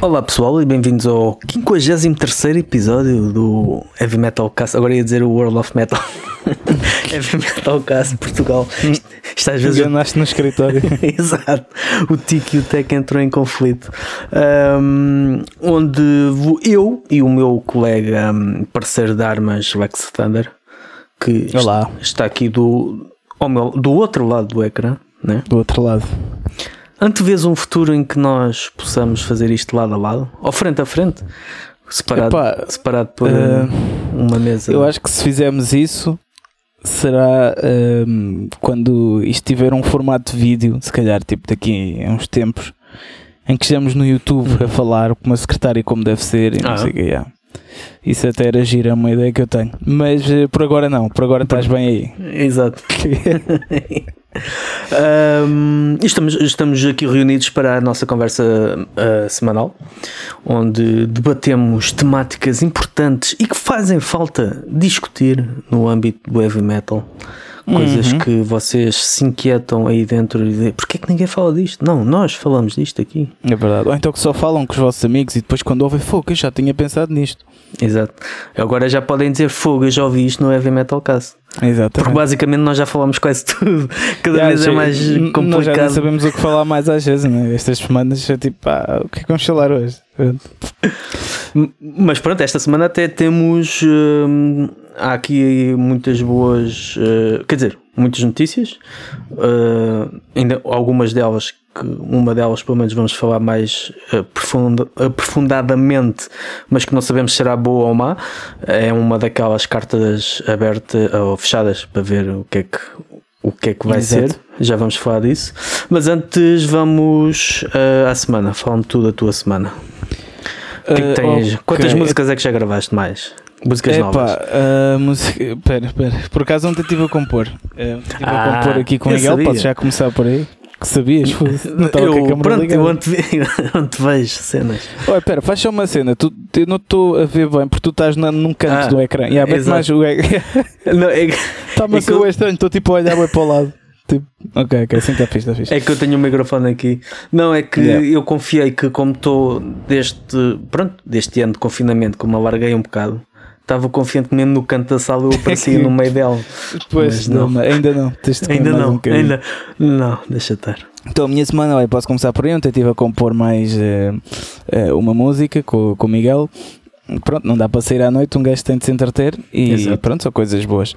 Olá pessoal e bem-vindos ao 53 episódio do Heavy Metal Cast. Agora ia dizer o World of Metal. Heavy Metal Cast Portugal. Isto, isto às vezes. Enganaste no escritório. Exato. O TIC e o TEC entrou em conflito. Um, onde eu e o meu colega um, parceiro de armas, Lex Thunder, que Olá. está aqui do, meu- do outro lado do ecrã, né? Do outro lado. Antevês um futuro em que nós possamos fazer isto lado a lado, ou frente a frente, separado, Epá, separado por eh, uma mesa. Eu acho que se fizermos isso, será hum, quando isto tiver um formato de vídeo, se calhar tipo daqui a uns tempos, em que estejamos no YouTube a falar com uma secretária como deve ser e não Ah. sei o que é. Isso até era gira, é uma ideia que eu tenho. Mas eh, por agora não, por agora estás bem aí. Exato. Ahm, estamos, estamos aqui reunidos para a nossa conversa ah, semanal, onde debatemos temáticas importantes e que fazem falta discutir no âmbito do heavy metal. Coisas Uhum. que vocês se inquietam aí dentro e dizem, porquê é que ninguém fala disto? Não, nós falamos disto aqui. É verdade. Ou então que só falam com os vossos amigos e depois quando ouvem, fogo, eu já tinha pensado nisto. Exato. Agora já podem dizer fogo, eu já ouvi isto no Heavy Metal Cast. Exato. Porque basicamente nós já falamos quase tudo. Cada vez é mais n- Nós já complicado. sabemos o que falar mais às vezes, né? Estas semanas é tipo, ah, o que é que vamos falar hoje? Mas pronto, esta semana até temos. hum, há aqui muitas boas. uh, quer dizer, muitas notícias. Uh, ainda algumas delas, que uma delas pelo menos vamos falar mais uh, profunda- aprofundadamente, mas que não sabemos se será boa ou má. É uma daquelas cartas abertas ou fechadas para ver o que é que. O que é que vai Exato. ser? Já vamos falar disso. Mas antes vamos uh, à semana. Fala-me tudo da tua semana. Que é que tens? Quantas músicas é que já gravaste mais? Músicas novas. Epá, a música. Pera, pera. Por acaso ontem estive a compor. Eh, Estive Ah, a compor aqui com o eu Miguel. sabia. Podes já começar por aí? Que sabias? Não estava com a eu, pronto, ligada. eu ante, antevejo cenas. Olha, pera, faz só uma cena. Tu, eu não estou a ver bem porque tu estás na- num canto Ah, do ecrã. E exato. mais o Está-me a ser eu- estranho. Estou tipo a olhar bem para o lado. Tipo, ok, ok, assim está fixe, está fixe. é que eu tenho um microfone aqui. Não, é que Yeah. eu confiei que, como estou deste, pronto, deste ano de confinamento, como alarguei um bocado, estava confiante mesmo no canto da sala eu aparecia no meio dela. Mas não, não. ainda não. Ainda não, um ainda não, deixa estar. Então, a minha semana, olha, posso começar por aí. Ontem estive a compor mais eh, eh, uma música com, com o Miguel. Pronto, não dá para sair à noite, um gajo tem de se entreter e Exato. pronto, são coisas boas.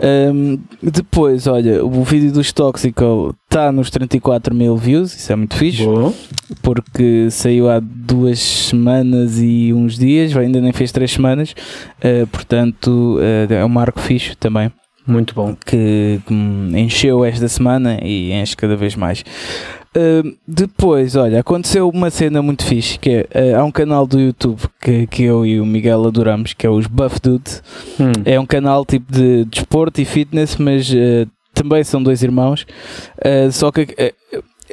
Ahm, depois, olha, o vídeo dos Toxical está nos 34 mil views, isso é muito fixe, Boa. porque saiu há duas semanas e uns dias, ainda nem fez três semanas, eh, portanto eh, é um marco fixe também Muito bom. que, que encheu esta semana e enche cada vez mais. Uh, depois, olha, aconteceu uma cena muito fixe que é, uh, há um canal do YouTube que, que eu e o Miguel adoramos, que é os Buff Dudes. Hum. É um canal tipo de desporto e fitness, mas uh, também são dois irmãos. Uh, só que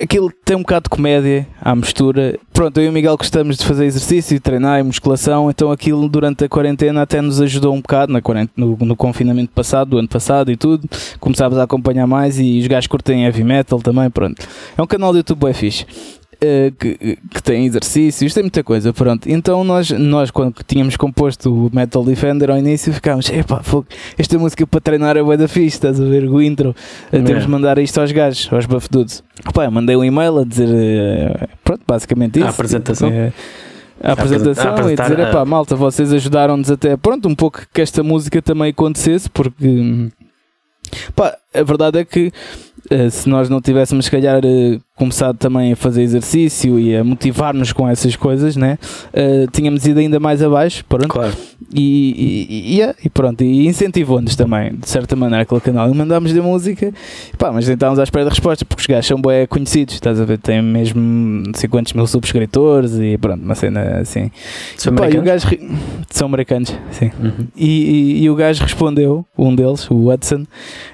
aquilo tem um bocado de comédia à mistura. Pronto, eu e o Miguel gostamos de fazer exercício, treinar e musculação, então aquilo durante a quarentena até nos ajudou um bocado na no, no confinamento passado, do ano passado e tudo. Começámos a acompanhar mais e os gajos curtem heavy metal também, pronto. É um canal do YouTube bem fixe. Eh, que, que tem exercícios, tem muita coisa, pronto. Então nós, nós quando tínhamos composto o Metal Defender ao início ficámos, epá, fogo, esta música para treinar é bué da fixe, estás a ver o intro, Eh, temos É. de mandar isto aos gajos, aos Buff Dudes. Eu mandei um e-mail a dizer, eh, pronto, basicamente isso. A apresentação? Eh, a apresentação A e dizer, epá, malta, vocês ajudaram-nos até, pronto, um pouco que esta música também acontecesse, porque, hum, pá, a verdade é que se nós não tivéssemos, se calhar, começado também a fazer exercício e a motivar-nos com essas coisas, né? Eh, tínhamos ido ainda mais abaixo, pronto, Claro. e, e, e, é, e pronto, e incentivou-nos também, de certa maneira, aquele canal. E mandámos de música, pá, mas estávamos à espera da resposta, porque os gajos são bem conhecidos, estás a ver? Têm mesmo não sei quantos mil subscritores e pronto, uma cena assim. São Pá, e o americanos? gajo são americanos, sim. Uhum. E, e- o gajo respondeu, um deles, o Hudson,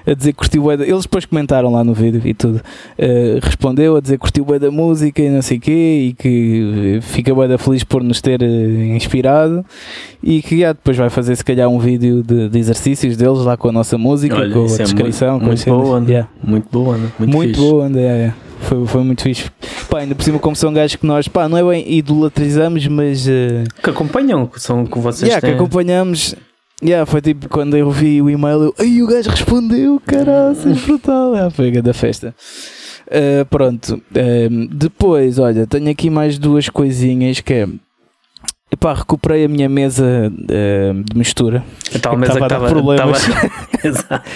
a dizer que curtiu Eles depois comentaram lá no vídeo e tudo. eh, respondeu a dizer que curtiu bué da música e não sei o quê e que fica bué da feliz por nos ter eh, inspirado e que já, depois vai fazer se calhar um vídeo de, de exercícios deles lá com a nossa música, Olha, com a isso é descrição, muito, muito boa onda. Yeah. Muito boa onda. Muito, Muito fixe. boa onda, yeah, yeah. Foi, foi muito fixe. Pá, ainda por cima, como são gajos que nós, pá, não é bem idolatrizamos, mas. Uh, que acompanham, que são que vocês yeah, têm. que acompanhamos. Yeah, foi tipo quando eu vi o e-mail, eu, ai o gajo respondeu, caralho, brutal. Ah, foi a da festa. Uh, pronto, uh, depois, olha, tenho aqui mais duas coisinhas que é. Epá, recuperei a minha mesa uh, de mistura. A tal mesa que estava problemas. Exato.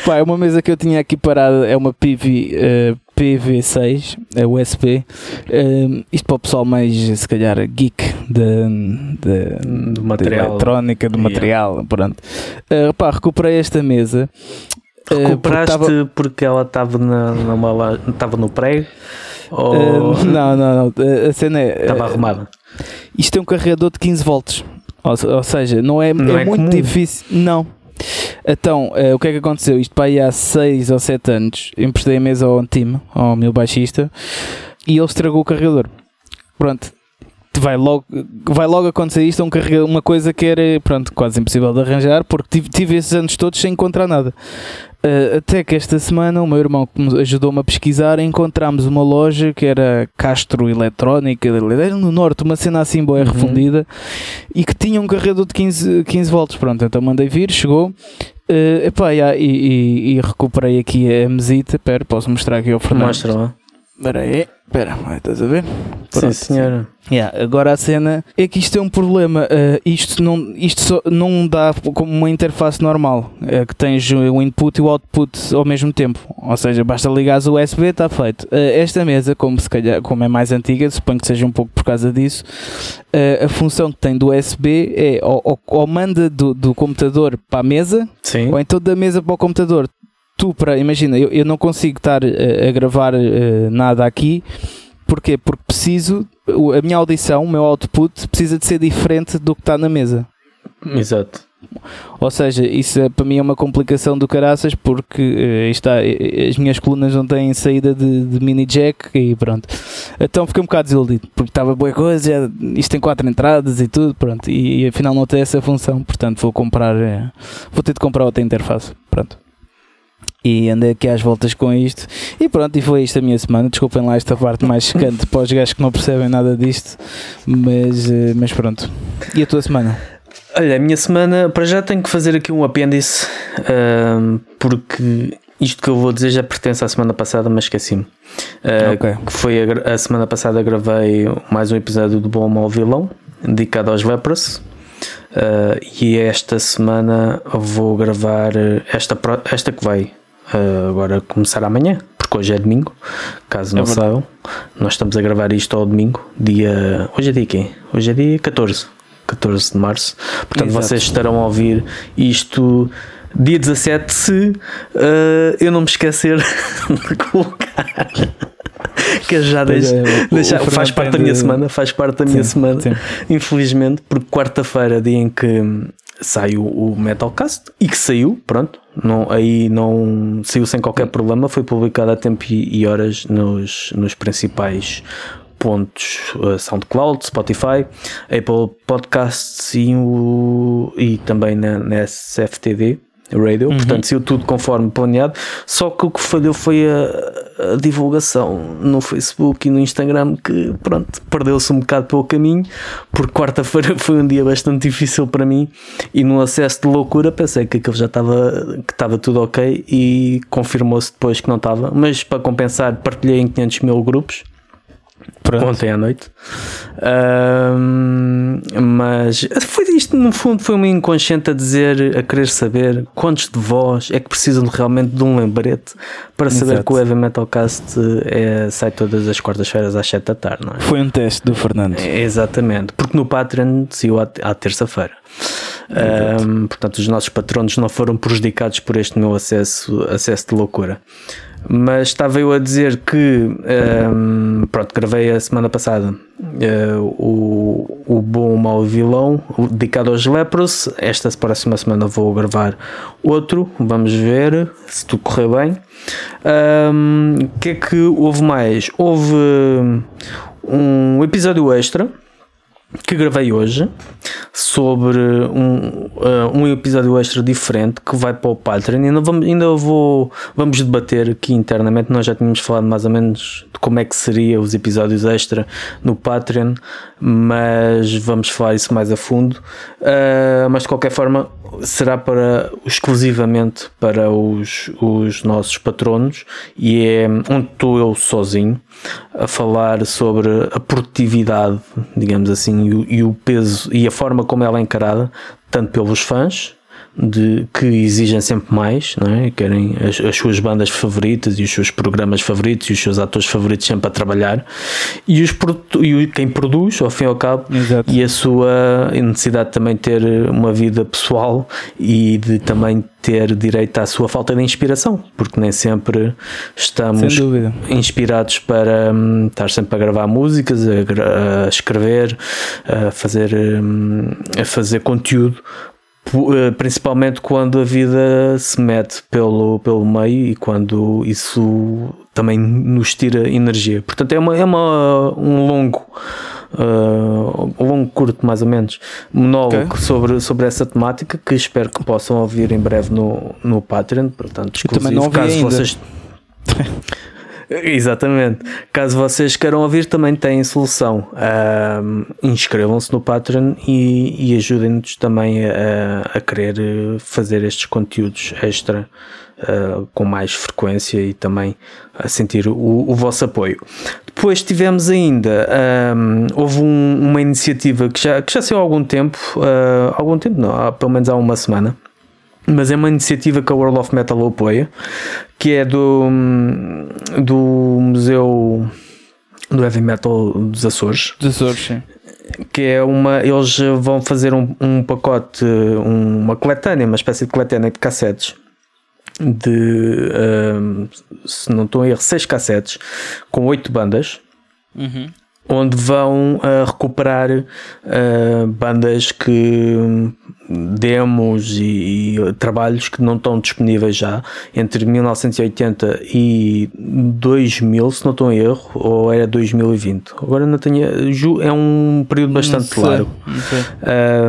Pá, é uma mesa que eu tinha aqui parada, é uma PV, uh, PV6, é USB. Uh, isto para o pessoal mais, se calhar, geek de, de, do material. eletrónica, do yeah. material. Pronto. Uh, pá, recuperei esta mesa. Recuperaste porque, tava... porque ela estava numa, estava no prego? Ou... Uh, não, não, não. A cena é. Estava arrumada. Isto é um carregador de 15 volts. Ou, ou seja, não é, não é, é muito comum. difícil. Não. Então, uh, o que é que aconteceu? Isto para aí há 6 ou 7 anos. Emprestei a mesa ao time, ao meu baixista, e ele estragou o carregador. Pronto, vai logo, vai logo acontecer isto, um uma coisa que era pronto, quase impossível de arranjar, porque tive, tive esses anos todos sem encontrar nada. Uh, até que esta semana o meu irmão ajudou-me a pesquisar encontramos uma loja que era Castro Eletrónica, era no norte, uma cena assim boa uhum. refundida e que tinha um carregador de 15, 15 volts. Pronto, então mandei vir, chegou. Uh, epá, yeah, e, e, e, recuperei aqui a mesita. Espera, posso mostrar aqui ao Fernando. Mostra lá. Espera aí, espera, estás a ver? Pronto. Sim, senhora. Yeah, agora a cena é que isto é um problema. Uh, isto não, isto só, não dá como uma interface normal, uh, que tens o input e o output ao mesmo tempo. Ou seja, basta ligar o USB, está feito. Uh, esta mesa, como, se calhar, como é mais antiga, suponho que seja um pouco por causa disso, a função que tem do USB é ou, ou, ou manda do, do computador para a mesa, Sim. ou então da mesa para o computador tu para, imagina, eu, eu não consigo estar a, eh, a gravar uh, nada aqui, porquê? Porque preciso, a minha audição, o meu output precisa de ser diferente do que está na mesa. Exato. Ou seja, isso é, para mim é uma complicação do caraças porque uh, está, as minhas colunas não têm saída de, de, mini jack e pronto. Então fiquei um bocado desiludido porque estava boa coisa, isto tem quatro entradas e tudo, pronto. E, e afinal não tem essa função, portanto vou comprar, uh, vou ter de comprar outra interface. Pronto e andei aqui às voltas com isto. E pronto, e foi isto a minha semana. Desculpem lá esta parte mais secante para os gajos que não percebem nada disto, mas, eh, mas pronto. E a tua semana? Olha, a minha semana, para já tenho que fazer aqui um apêndice, um, porque isto que eu vou dizer já pertence à semana passada, mas esqueci-me. Uh, okay. Que foi a, a, semana passada gravei mais um episódio do Bom Mal Vilão, dedicado aos Lepros. Uh, e esta semana vou gravar esta, esta que vai, uh, agora começar amanhã, porque hoje é domingo, caso é não saibam. Nós estamos a gravar isto ao domingo, dia. Hoje é dia quê? Hoje é dia 14. 14 de março. Portanto, Exato. vocês estarão a ouvir isto dia 17 se uh, eu não me esquecer de colocar. que já é, deixa faz parte da minha semana, faz parte da minha sim, semana, sim. infelizmente, porque quarta-feira, dia em que sai o, Metalcast e que saiu, pronto, não, aí não saiu sem qualquer problema, foi publicado a tempo e, horas nos, nos principais pontos uh, SoundCloud, Spotify, Apple Podcasts e, o, e também na, na Radio, uhum. portanto saiu tudo conforme planeado, só que o que falhou foi a, a divulgação no Facebook e no Instagram que pronto, perdeu-se um bocado pelo caminho, porque quarta-feira foi um dia bastante difícil para mim e no acesso de loucura pensei que aquilo já estava que estava tudo ok e confirmou-se depois que não estava, mas para compensar partilhei em 500 mil grupos Pronto. ontem à noite. Um, mas foi isto, no fundo, foi uma inconsciente a dizer, a querer saber quantos de vós é que precisam realmente de um lembrete para saber Exato. que o Heavy Metal Cast é, sai todas as quartas-feiras às 7 da tarde, não é? Foi um teste do Fernando. É, exatamente, porque no Patreon saiu à, à terça-feira. Um, portanto, os nossos patronos não foram prejudicados por este meu acesso, acesso de loucura. Mas estava eu a dizer que, um, pronto, gravei a semana passada uh, o, o Bom, o Mau Vilão, dedicado aos Lepros. Esta próxima semana vou gravar outro, vamos ver se tudo correr bem. O um, que é que houve mais? Houve um episódio extra que gravei hoje sobre um, uh, um episódio extra diferente que vai para o Patreon. Ainda, vamos, ainda vou, vamos debater aqui internamente. Nós já tínhamos falado mais ou menos de como é que seria os episódios extra no Patreon, mas vamos falar isso mais a fundo. Uh, mas de qualquer forma, será para exclusivamente para os, os nossos patronos e é onde estou eu sozinho a falar sobre a produtividade, digamos assim, e e o peso e a forma como ela é encarada, tanto pelos fãs de, que exigem sempre mais, não é? querem as, as, suas bandas favoritas e os seus programas favoritos e os seus atores favoritos sempre a trabalhar, e, os, e quem produz, ao fim e ao cabo, Exato. e a sua necessidade de também ter uma vida pessoal e de também ter direito à sua falta de inspiração, porque nem sempre estamos inspirados para um, estar sempre a gravar músicas, a, a escrever, a fazer, um, a fazer conteúdo principalmente quando a vida se mete pelo, pelo meio e quando isso também nos tira energia. Portanto, é, uma, é uma, um longo, uh, um longo curto, mais ou menos, monólogo okay. sobre, sobre essa temática que espero que possam ouvir em breve no, no Patreon. Portanto, exclusivo, também não caso ainda. vocês. Exatamente. Caso vocês queiram ouvir, também têm solução. Inscrevam-se no Patreon e, e ajudem-nos também a, a, querer fazer estes conteúdos extra uh, com mais frequência e também a sentir o, o vosso apoio. Depois tivemos ainda, um, houve um, uma iniciativa que já, que já saiu há algum tempo, uh, algum tempo não, há, pelo menos há uma semana, mas é uma iniciativa que a World of Metal apoia, que é do, do Museu do Heavy Metal dos Açores. Dos Açores, sim. Que é uma. Eles vão fazer um, um pacote, uma coletânea, uma espécie de coletânea de cassetes. De um, se não estou a erro, seis cassetes com oito bandas. Uhum onde vão uh, recuperar uh, bandas que demos e, e, trabalhos que não estão disponíveis já entre 1980 e 2000, se não estou em erro, ou era 2020. Agora não tenho, é um período bastante largo.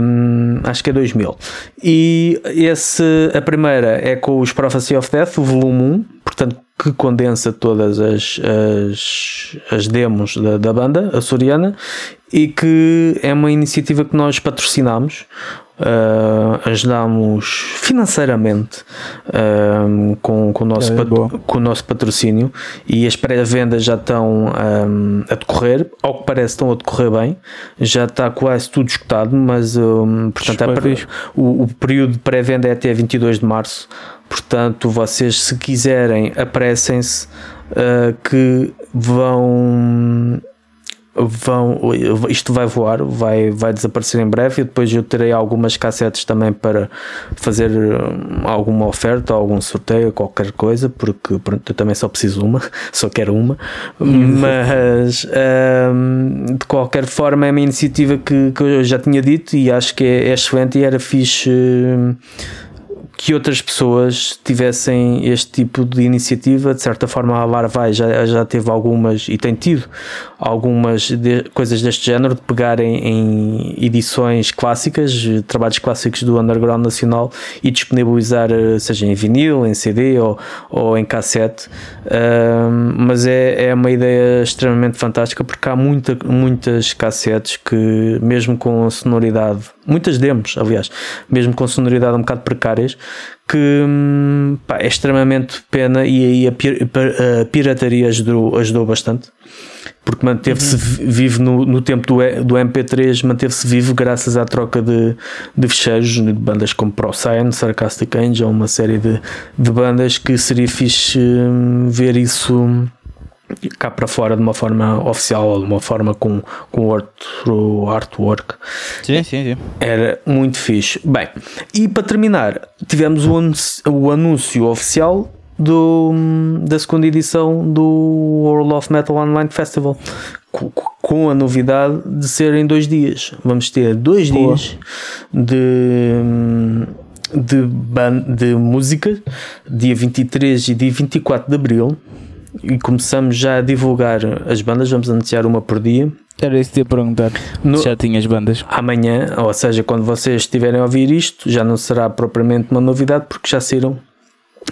Um, acho que é 2000. E esse, a primeira é com os Prophecy of Death, o volume 1, portanto que condensa todas as, as, as demos da, da banda açoriana e que é uma iniciativa que nós patrocinamos Uh, ajudamos financeiramente uh, com, com, o nosso é, com o nosso patrocínio e as pré-vendas já estão um, a decorrer, ao que parece estão a decorrer bem, já está quase tudo escutado, mas um, portanto é o, o período de pré-venda é até 22 de março, portanto vocês se quiserem apressem-se uh, que vão vão, isto vai voar, vai, vai desaparecer em breve. E depois eu terei algumas cassetes também para fazer hum, alguma oferta, algum sorteio, qualquer coisa, porque pronto, eu também só preciso uma, só quero uma, mas um, de qualquer forma é uma iniciativa que, que eu já tinha dito e acho que é, é excelente e era fixe que outras pessoas tivessem este tipo de iniciativa. De certa forma, a Larvai já, já teve algumas e tem tido algumas de, coisas deste género, de pegarem em edições clássicas, trabalhos clássicos do underground nacional e disponibilizar, eh, seja em vinil, em CD ou, ou em cassete. mas é, é uma ideia extremamente fantástica porque há muita, muitas cassetes que, mesmo com sonoridade, muitas demos, aliás, mesmo com sonoridade um bocado precárias, que hum, pá, é extremamente pena e aí a, a pirataria ajudou, ajudou bastante porque manteve-se uhum. vivo no, no tempo do, do MP3, manteve-se vivo graças à troca de, de fecheiros de bandas como Procyon, Sarcastic Angel, uma série de, de bandas que seria fixe hum, ver isso cá para fora de uma forma oficial ou de uma forma com, com outro artwork. Sim, sim, sim. Era muito fixe. Bem, e para terminar, tivemos o anúncio, o anúncio oficial do, da segunda edição do World of Metal Online Festival com a novidade de ser em dois dias. Vamos ter dois Boa. dias de, de, de música, dia 23 e dia 24 de abril e começamos já a divulgar as bandas, vamos anunciar uma por dia. Era isso que ia perguntar. No- Já tinhas bandas. Amanhã, ou seja, quando vocês estiverem a ouvir isto, já não será propriamente uma novidade porque já saíram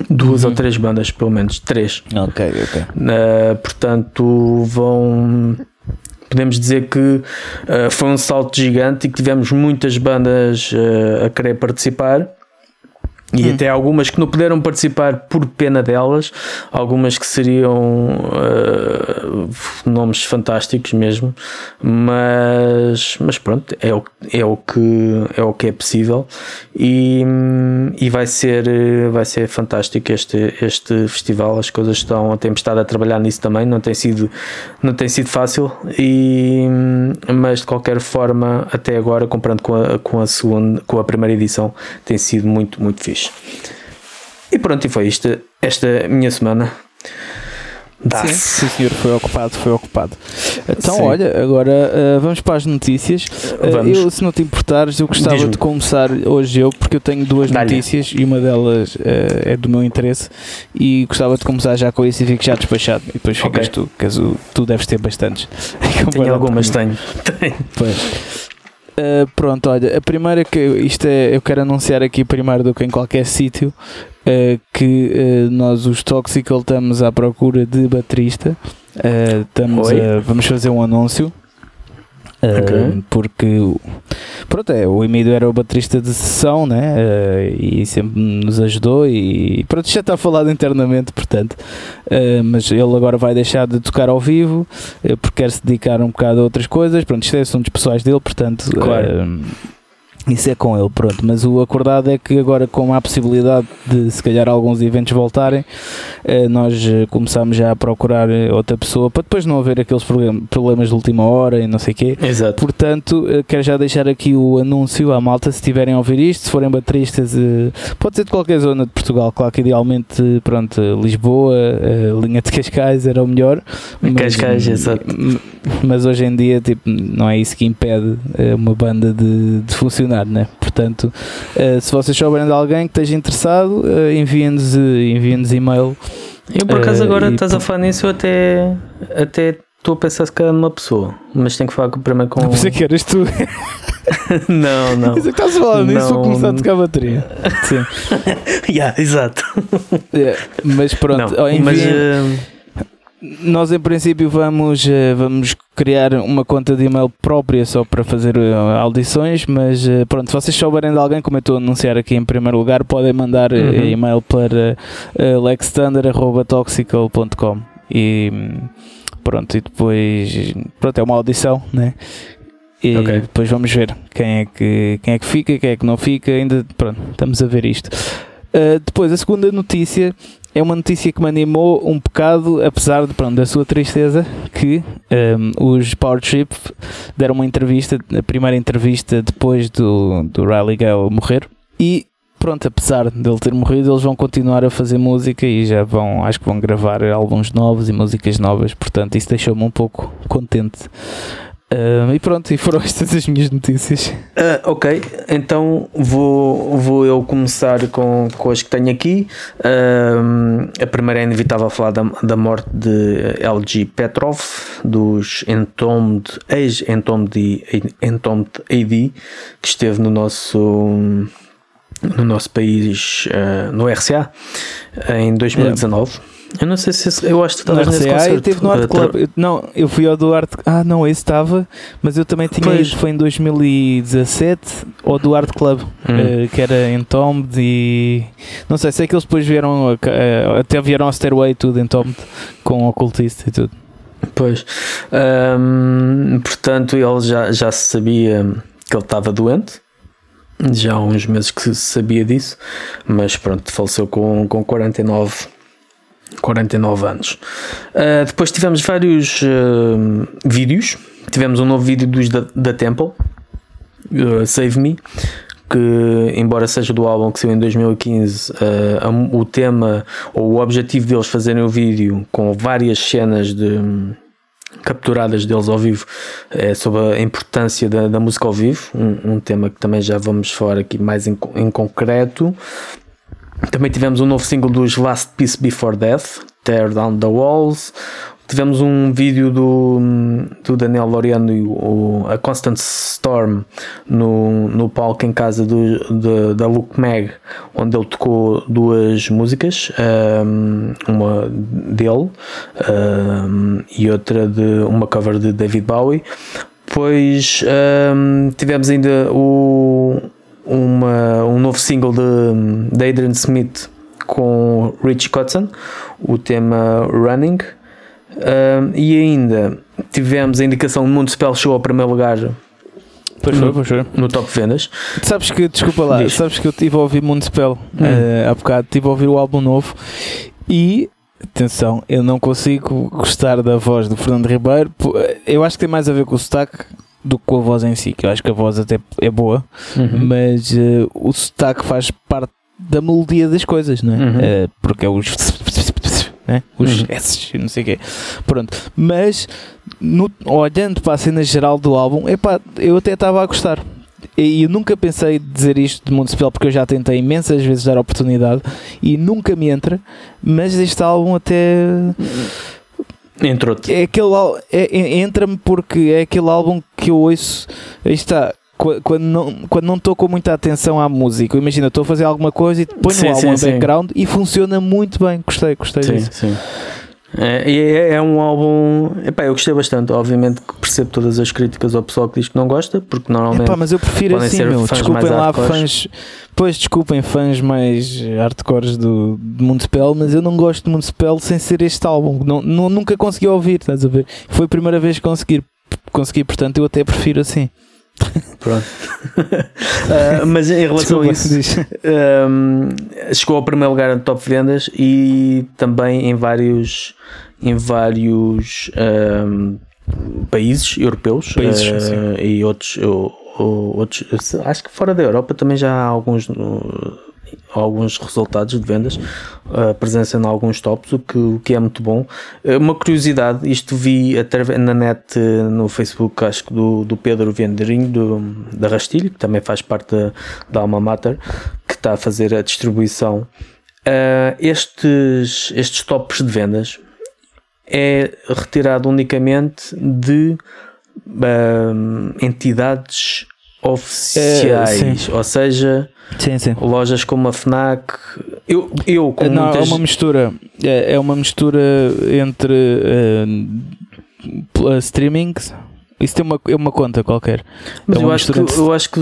duas ou três bandas, pelo menos três. Ok, ok. Uh, portanto, vão. Podemos dizer que uh, foi um salto gigante e que tivemos muitas bandas uh, a querer participar. E até algumas que não puderam participar por pena delas, algumas que seriam uh, nomes fantásticos mesmo, mas, mas pronto, é o, é, o que, é o que é possível e, e vai, ser, vai ser fantástico este, este festival. As coisas estão, temos estado a trabalhar nisso também, não tem sido, não tem sido fácil, e, mas de qualquer forma, até agora, comparando com a, com a segunda, com a primeira edição, tem sido muito, muito fixe. E pronto, e foi isto, esta minha semana. Sim, sim, senhor, foi ocupado, foi ocupado. Então, Sim. olha, agora uh, vamos para as notícias. Uh, eu, se não te importares, eu gostava de começar hoje eu, porque eu tenho duas notícias e uma delas uh, é do meu interesse e gostava de começar já com isso e fico já despachado. E depois ficas Ok. tu, que és o- tu deves ter bastantes. Tenho algumas, tenho. tenho. Pois. Uh, pronto, olha, a primeira que isto é, eu quero anunciar aqui primeiro do que em qualquer sítio uh, que uh, nós os Toxical estamos à procura de baterista. Estamos a- vamos fazer um anúncio. Uh, Ok. Porque pronto, é, o Emílio era o baterista de sessão né? Uh, e sempre nos ajudou e pronto, já está falado internamente, portanto, Uh, mas ele agora vai deixar de tocar ao vivo uh, porque quer se dedicar um bocado a outras coisas. Pronto, isto é assuntos pessoais dele, portanto, Claro. Isso é com ele. Pronto, mas o acordado é que agora, com a possibilidade de se calhar alguns eventos voltarem, uh, nós uh, começamos já a procurar uh, outra pessoa para depois não haver aqueles problem- problemas de última hora e não sei o quê. Exato. Portanto, eh, quero já deixar aqui o anúncio à malta, se estiverem a ouvir isto, se forem bateristas, eh, pode ser de qualquer zona de Portugal, claro que idealmente, eh, pronto, eh, Lisboa, eh, linha de Cascais era o melhor. Cascais, hum, exato. Mas hoje em dia, tipo, não é isso que impede eh, uma banda de, de funcionar, né? Portanto, eh, se vocês souberem de alguém que esteja interessado, eh, enviem-nos eh, enviem-nos e-mail. Eu por acaso agora estás a falar nisso, eu até até estou a pensar se calhar numa pessoa, mas tenho que falar primeiro com. Não pensei que eras tu. não, não. Mas é que estás a falar nisso, vou Não. começar a tocar bateria. Sim. yeah, exato. É, mas pronto, não, ó, mas enviem- eh, nós em princípio vamos, eh, vamos criar uma conta de e-mail própria só para fazer eh, audições, mas eh, pronto, se vocês souberem de alguém, como eu estou a anunciar aqui em primeiro lugar, podem mandar Uhum. e-mail para lextander.toxical.com e pronto, e depois pronto, é uma audição, né? E Ok. depois vamos ver quem é, que, quem é que fica, quem é que não fica, ainda pronto, estamos a ver isto. Uh, depois, a segunda notícia é uma notícia que me animou um bocado, apesar de, pronto, da sua tristeza, que um, os Power Trip deram uma entrevista, a primeira entrevista depois do, do Riley Gale morrer, e pronto, apesar dele ter morrido, eles vão continuar a fazer música e já vão, acho que vão gravar álbuns novos e músicas novas, portanto isso deixou-me um pouco contente. Um, e pronto, e foram estas as minhas notícias. Ah, ok, então vou, vou eu começar com, com as que tenho aqui. Ahm, a primeira é inevitável falar da, da morte de LG Petrov, dos Entombed, ex-Entombed Entombed AD, que esteve no nosso, no nosso país, ah, no RCA, em 2019. Eu não sei se eu acho que tu No estavas nesse RCA concerto. teve no Art Ah, Club. Eu- não, eu fui ao do Art. Ah, não, esse estava, mas eu também tinha Pois. ido. Foi em 2017 ou do Art Club, Hum. eh, que era em Entombed e. Não sei, sei que eles depois vieram. eh, até vieram ao Stairway e tudo Entombed com o ocultista e tudo. Pois, Ahm, portanto, ele já, já se sabia que ele estava doente, já há uns meses que se sabia disso, mas pronto, faleceu com, com 49, 49 anos. Ah, depois tivemos vários ahm, vídeos, tivemos um novo vídeo dos da, da Temple, uh, Save Me. Que, embora seja do álbum que saiu em 2015, ah, a- o tema ou o objetivo deles fazerem o vídeo com várias cenas de capturadas deles ao vivo é sobre a importância da, da música ao vivo, um, um tema que também já vamos falar aqui mais em, em concreto. Também tivemos um novo single dos Last Peace Before Death, Tear Down the Walls. Tivemos um vídeo do, do Daniel Laureano e o, a Constant Storm no, no palco em casa do, de, da Luke Mag, onde ele tocou duas músicas, um, uma dele um, e outra de uma cover de David Bowie. Depois um, tivemos ainda o, uma, um novo single de, de Adrian Smith com Rich Kotzen, o tema Running. E ainda tivemos a indicação de Mundo Spell chegou ao primeiro lugar Pois foi, pois foi. no top vendas. Sabes que, desculpa lá, Diz. sabes que eu estive a ouvir Municipal Hum. eh, há bocado, estive a ouvir o álbum novo e, atenção, eu não consigo gostar da voz do Fernando Ribeiro. po- Eu acho que tem mais a ver com o sotaque do que com a voz em si, que eu acho que a voz até é boa, Uhum. mas eh, o sotaque faz parte da melodia das coisas, não é? Uhum. Eh, porque é os. né? Os Uhum. S, não sei o quê. Pronto, mas no- olhando para a cena geral do álbum, epá, eu até estava a gostar. E eu nunca pensei dizer isto de Municipal porque eu já tentei imensas vezes dar oportunidade e nunca me entra, mas este álbum até Entrou-te. é aquele é- é- entra-me porque é aquele álbum que eu ouço aí está qu- quando não quando não estou com muita atenção à música imagina estou a fazer alguma coisa e ponho Sim, o álbum sim, em sim. background e funciona muito bem gostei gostei Sim, disso sim. É, é, é um álbum. Epá, eu gostei bastante. Obviamente que percebo todas as críticas ao pessoal que diz que não gosta, porque normalmente. Epá, mas eu prefiro assim, meu. Desculpem lá, hardcores. fãs. Pois, desculpem, fãs mais hardcores do, do Municipal, mas eu não gosto de Municipal sem ser este álbum. Não, não- nunca consegui ouvir, estás a ver? Foi a primeira vez que consegui, consegui portanto, eu até prefiro assim. Pronto. Ah, mas em relação Desculpa, a isso, um, chegou ao primeiro lugar no top vendas e também em vários em vários um, países europeus Países, uh, e outros, o- o- outros acho que fora da Europa também já há alguns uh, alguns resultados de vendas a presença em alguns tops o que, o que é muito bom. Uh, uma curiosidade isto vi através na net uh, no Facebook acho que do, do Pedro Venderinho do, da Rastilho que também faz parte da, da Alma Mater que está a fazer a distribuição. Uh, estes, estes tops de vendas é retirado unicamente de um, entidades oficiais, ou seja, Sim, sim. lojas como a Fnac. Eu, eu com Não, muitas... é uma mistura. É, é uma mistura entre pl- streamings. Isso tem uma, é uma conta qualquer. Mas é eu uma acho, que, eu acho que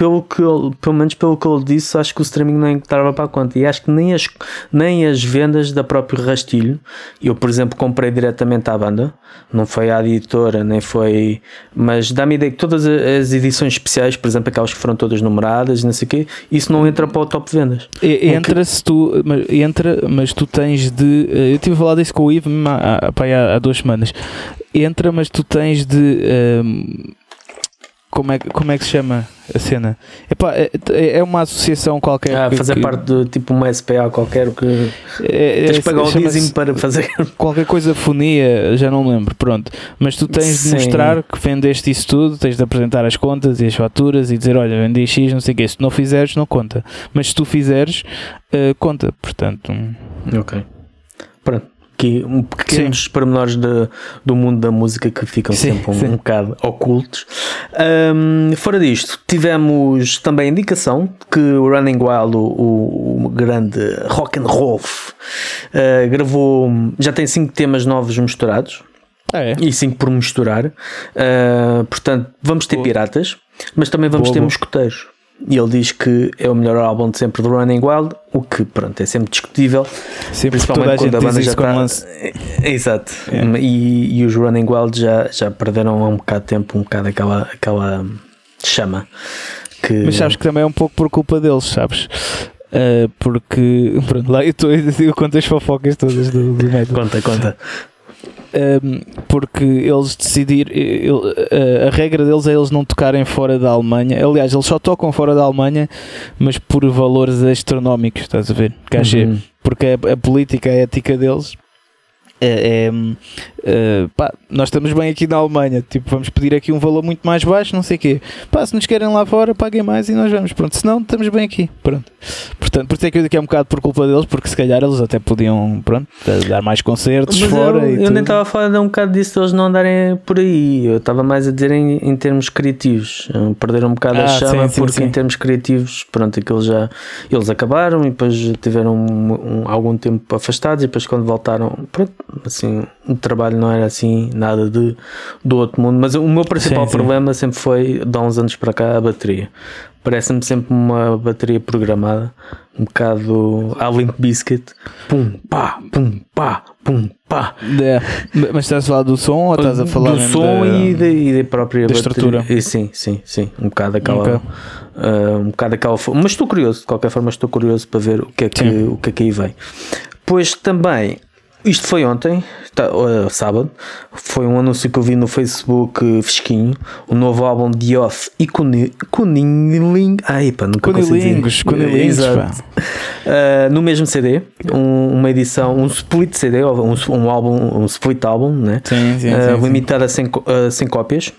pelo que pelo menos pelo que ele disse, acho que o streaming não entrava para a conta. E acho que nem as, nem as vendas da própria Rastilho. Eu, por exemplo, comprei diretamente à banda, não foi à editora, nem foi. Mas dá-me ideia que todas as edições especiais, por exemplo, aquelas que foram todas numeradas, não sei o quê, isso não entra para o top de vendas. Entra se tu, mas, entra, mas tu tens de. eh, Eu estive a falar disso com o Ivo há, há, há, duas semanas. Entra, mas tu tens de. ehm, como, é, que- como é que se chama a cena? Epá, é, é uma associação qualquer. Ah, que- fazer que- parte de tipo uma SPA qualquer que é, tens é- de pagar o dízimo para fazer. Qualquer coisa fonia, já não me lembro. Pronto, mas tu tens de Sim. mostrar que vendeste isso tudo, tens de apresentar as contas e as faturas e dizer: Olha, vendi X, não sei o que. Se tu não fizeres, não conta. Mas se tu fizeres, eh, conta. Portanto. Ok. Pronto. Um pequenos pormenores de, do mundo da música que ficam Sim, sempre um, sim. um bocado ocultos. Ahm, fora disto, tivemos também a indicação que o Running Wild, o, o- grande rock and roll, ah, gravou, já tem cinco temas novos misturados Ah, é? e cinco por misturar. Ah, portanto, vamos ter Boa. piratas, mas também vamos Boa, ter boa. mosqueteiros. E ele diz que é o melhor álbum de sempre do Running Wild, o que pronto, é sempre discutível. Sim, porque toda a gente diz isso quando lança. Exato. É. E, e os Running Wild já, já perderam há um bocado de tempo um bocado aquela, aquela chama. Que... Mas sabes que também é um pouco por culpa deles, sabes? Ah, porque, pronto, lá eu, estou eu conto as fofocas todas do, do metal. Conta, conta. Um, porque eles decidiram a regra deles é eles não tocarem fora da Alemanha. Aliás, eles só tocam fora da Alemanha, mas por valores astronómicos, estás a ver? Cachê. Uhum. Porque a, a política, a ética deles é, é, uh, pá, nós estamos bem aqui na Alemanha, tipo, vamos pedir aqui um valor muito mais baixo, não sei o quê. Pá, se nos querem lá fora, paguem mais e nós vamos. Pronto, se não, estamos bem aqui. Pronto. Portanto, por isso é que eu digo que é um bocado por culpa deles, porque se calhar eles até podiam, pronto, dar mais concertos Mas fora. Eu, eu nem estava a falar de um bocado disso de eles não andarem por aí. Eu estava mais a dizer em, em termos criativos. Perderam um bocado ah, a chama sim, sim, porque sim. em termos criativos, pronto, aquilo já. Eles acabaram e depois tiveram um, um, algum tempo afastados e depois quando voltaram, pronto, assim, o trabalho não era assim nada de, do outro mundo. Mas o meu principal sim, problema sim. sempre foi, de há uns anos para cá, a bateria. Parece-me sempre uma bateria programada, um bocado a Limp Biscuit, pum, pá, pum, pá, pum, pá. É. Mas estás a falar do som ou estás a falar do som da, e, da, e da própria da estrutura? E, sim, sim, sim, um bocado aquela, okay. uh, um bocado aquela. Mas estou curioso, de qualquer forma, estou curioso para ver o que é que, o que, é que aí vem. Pois também isto foi ontem, tá, uh, sábado. Foi um anúncio que eu vi no Facebook uh, fresquinho. O novo álbum de Off e Cuniling. Ai, pá, nunca Cunilingos, Cunilingos, Exato. Uh, no mesmo CD, um, uma edição, um split CD, um, um álbum, um split álbum, né? Sim, sim, uh, sim, limitado a 100, a 100 cópias.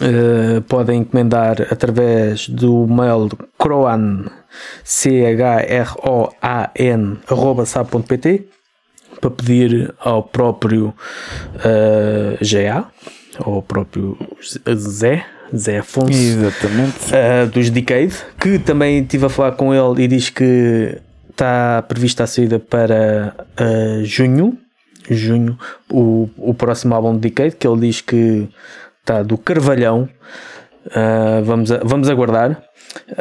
Uh, podem encomendar através do mail croan c-h-r-o-a-n arroba sab.pt para pedir ao próprio uh, GA, ao próprio Zé, Zé Afonso. Uh, dos Decade, que também estive a falar com ele e diz que está prevista a saída para uh, junho, junho, o, o próximo álbum de Decade, que ele diz que está do Carvalhão. Uh, vamos, a, vamos aguardar,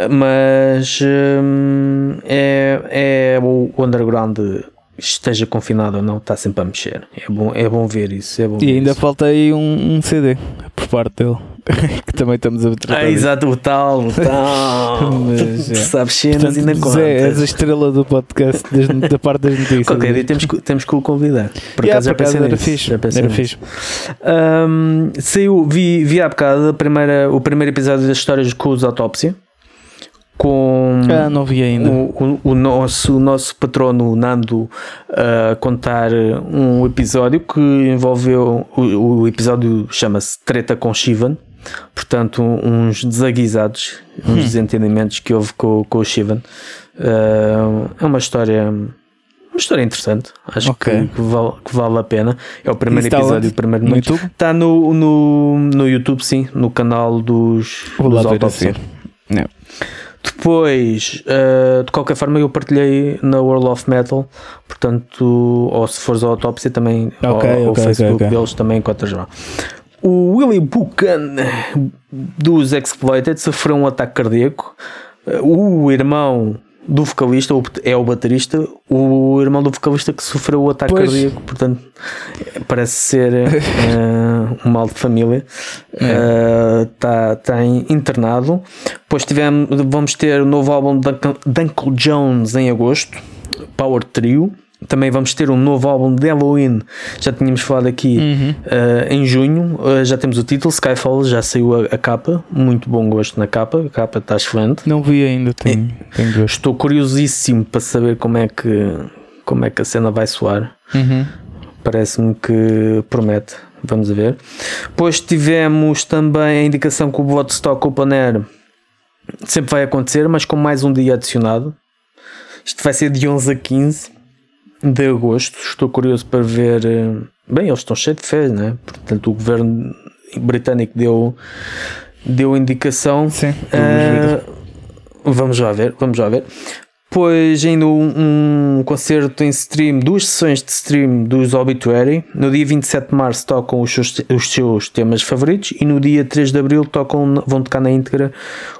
mas um, é, é o underground esteja confinado ou não, está sempre a mexer. É bom, é bom ver isso. É bom e ainda isso. falta aí um, um, CD por parte dele. que também estamos a tratar. Ah, exato, o tal, o tal. Mas, é. Sabes cenas e ainda contas. É, és a estrela do podcast das, da parte das notícias. Qualquer dia temos, temos que o convidar. Por yeah, acaso, já pensei era fixe. Já pensei era fixe. Um, saiu, vi, vi há bocado a primeira, o primeiro episódio das histórias com os autópsia com ah, não vi ainda. O, o, o, nosso, o nosso patrono Nando a uh, contar um episódio que envolveu o, o episódio chama-se Treta com Shivan. Portanto uns desaguisados uns hum. desentendimentos que houve com, com o Shivan. Uh, é uma história uma história interessante. Acho okay. que, que, vale, que vale a pena. É o primeiro episódio o primeiro no YouTube? está no, no, no YouTube sim. No canal dos, Vou dos Autopsia depois, uh, de qualquer forma, eu partilhei na World of Metal, portanto, ou se fores a autópsia também, okay, ou okay, o Facebook okay, deles também encontras lá. O Willy Buchan dos Exploited sofreu um ataque cardíaco. O irmão do vocalista, é o baterista, o irmão do vocalista que sofreu o ataque pois. cardíaco, portanto, parece ser uh, um mal de família. Está é. uh, tá, tá internado. Depois tivemos, vamos ter o novo álbum de Duncle Jones em agosto, Power Trio. Também vamos ter um novo álbum de Halloween, já tínhamos falado aqui uhum. uh, em junho. Uh, já temos o título, Skyfall, já saiu a, a, capa. Muito bom gosto na capa, a capa está excelente. Não vi ainda, tenho, tenho gosto. Estou curiosíssimo para saber como é que, como é que a cena vai soar. Uhum. Parece-me que promete. Vamos ver. Depois tivemos também a indicação que o Bloodstock Open Air sempre vai acontecer, mas com mais um dia adicionado. Isto vai ser de 11 a 15 de agosto. Estou curioso para ver. Eh, bem, eles estão cheios de fé, né? Portanto, o governo britânico deu, deu indicação. Sim, uh, vamos lá ver, vamos lá ver. Pois ainda um, um, concerto em stream, duas sessões de stream dos Obituary. No dia 27 de março tocam os seus, os seus temas favoritos e no dia 3 de abril tocam, vão tocar na íntegra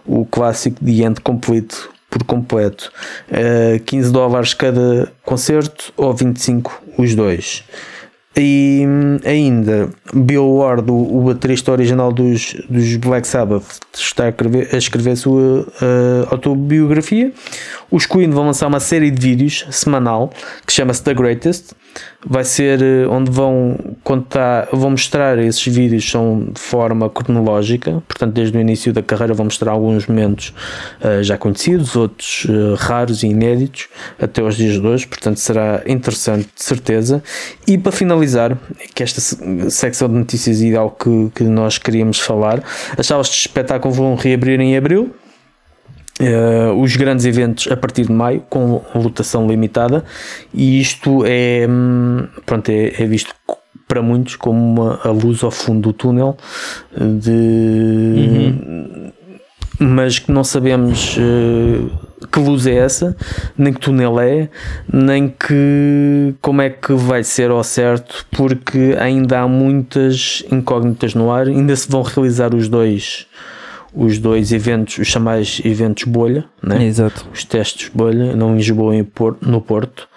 o clássico The End Complete por completo. Uh, eh, 15 dólares cada concerto ou 25 os dois. E hum, ainda, Bill Ward, o, o baterista original dos, dos Black Sabbath, está a escrever, a, escrever a sua uh, autobiografia. Os Queen vão lançar uma série de vídeos semanal que chama-se The Greatest. Vai ser uh, onde vão contar, vão mostrar esses vídeos são de forma cronológica, portanto, desde o início da carreira vão mostrar alguns momentos uh, já conhecidos, outros raros e inéditos, até os dias de hoje. Portanto, será interessante, de certeza. E para finalizar, que esta secção de notícias algo que, que nós queríamos falar, as salas de espetáculo vão reabrir em abril. Uh, os grandes eventos a partir de maio com lotação limitada e isto é, hum, pronto, é, é visto para muitos como uma, a luz ao fundo do túnel de uhum. mas que não sabemos uh, que luz é essa, nem que túnel é, nem que como é que vai ser ao certo, porque ainda há muitas incógnitas no ar, ainda se vão realizar os dois os dois eventos, os chamados eventos bolha, né? Exato. os testes bolha, não em Lisboa e no Porto,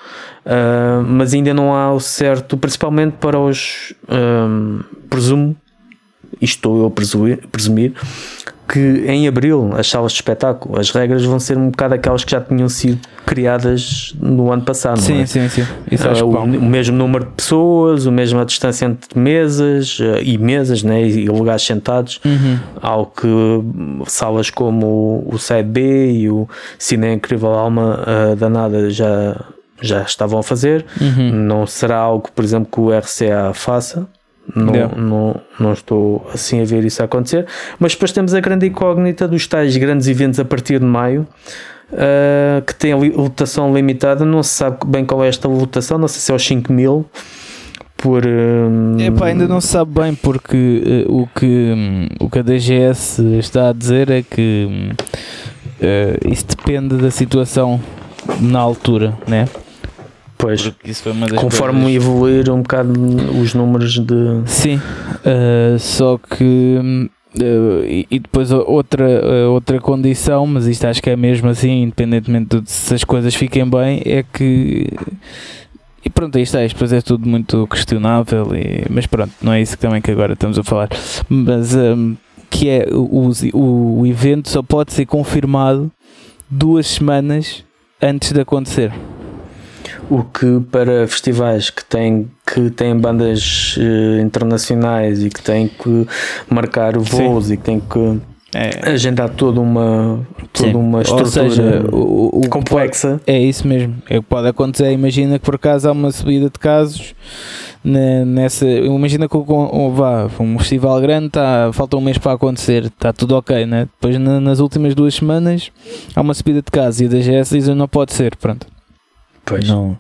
uh, mas ainda não há o certo, principalmente para os, um, presumo, estou eu a presumir, presumir que em abril as salas de espetáculo, as regras vão ser um bocado aquelas que já tinham sido criadas no ano passado. Sim, é? sim, sim. Isso uh, o, o, mesmo número de pessoas, o mesmo a distância entre mesas uh, e mesas né, e lugares sentados, uhum. algo que salas como o, Side B e o Cine Incrível Alma uh, Danada já, já estavam a fazer. Uhum. Não será algo, por exemplo, que o RCA faça. Não, yeah. não, não estou assim a ver isso acontecer. Mas depois temos a grande incógnita dos tais grandes eventos a partir de maio. Uh, que tem a lotação limitada, não se sabe bem qual é esta lotação, não sei se é os 5 mil. Por, um... Epá, ainda não se sabe bem porque uh, o, que, um, o que a DGS está a dizer é que uh, isso depende da situação na altura, né? Pois, conforme coisas... evoluir um bocado os números de. Sim, uh, só que. Uh, e, e, depois outra, uh, outra condição, mas isto acho que é mesmo assim, independentemente de se as coisas fiquem bem, é que. E pronto, aí está, isto depois é tudo muito questionável, e, mas pronto, não é isso que também que agora estamos a falar. Mas um, que é o, o, o evento só pode ser confirmado duas semanas antes de acontecer o que para festivais que têm, que têm bandas uh, internacionais e que têm que marcar voos Sim. e que têm que é. agendar toda uma, toda uma estrutura Ou seja, o, o complexa. é isso mesmo. É o que pode acontecer. Imagina que por acaso há uma subida de casos nessa. Imagina que vá, um festival grande, tá, falta um mês para acontecer, está tudo ok, né? Depois nas últimas duas semanas há uma subida de casos e a DGS diz não pode ser. Pronto. Pois. Não,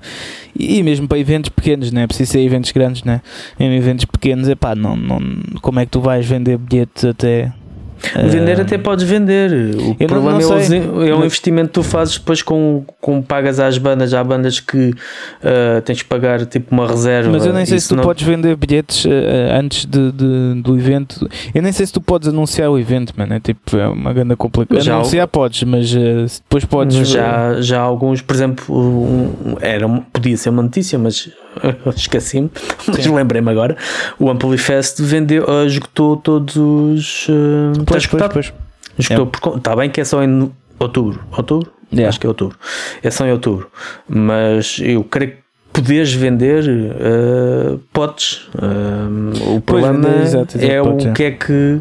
e mesmo para eventos pequenos, não é preciso ser eventos grandes, né? Em eventos pequenos, é pá, não, não, como é que tu vais vender bilhetes até Vender uh, até podes vender. O problema não, não é, é um investimento que tu fazes depois com, com pagas às bandas. Há bandas que uh, tens que pagar tipo uma reserva. Mas eu nem sei se tu não... podes vender bilhetes uh, antes de, de, do evento. Eu nem sei se tu podes anunciar o evento, mano. É tipo, é uma grande complicação. Já anunciar podes, mas depois podes. Já, já alguns, por exemplo, um, era, podia ser uma notícia, mas esqueci-me, mas lembrei-me agora. O Amplifest vendeu, uh, esgotou todos os. Uh, pois, pois, pois. Esgotou é. Está bem que é só em outubro. Outubro? Yeah. Acho que é outubro. É só em outubro. Mas eu creio que poderes vender uh, potes. Uh, o problema exato, exato, é o que é que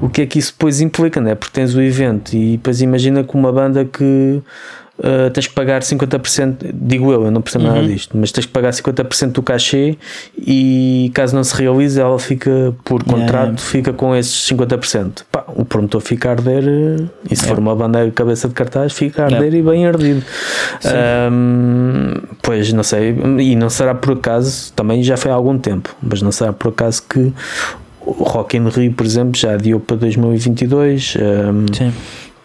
o que é que isso depois implica, né? Porque tens o evento e depois imagina que uma banda que uh, tens que pagar 50%, digo eu, eu não percebo uhum. nada disto, mas tens que pagar 50% do cachê e caso não se realize, ela fica, por contrato, yeah. fica com esses 50%. Pá, o promotor fica a arder eh, e se yeah. for uma banda cabeça de cartaz, fica a arder yeah. e bem ardido. Um, pois não sei, e não será por acaso, também já foi há algum tempo, mas não será por acaso que o Rock in Rio, por exemplo, já adiou para 2022. Um, Sim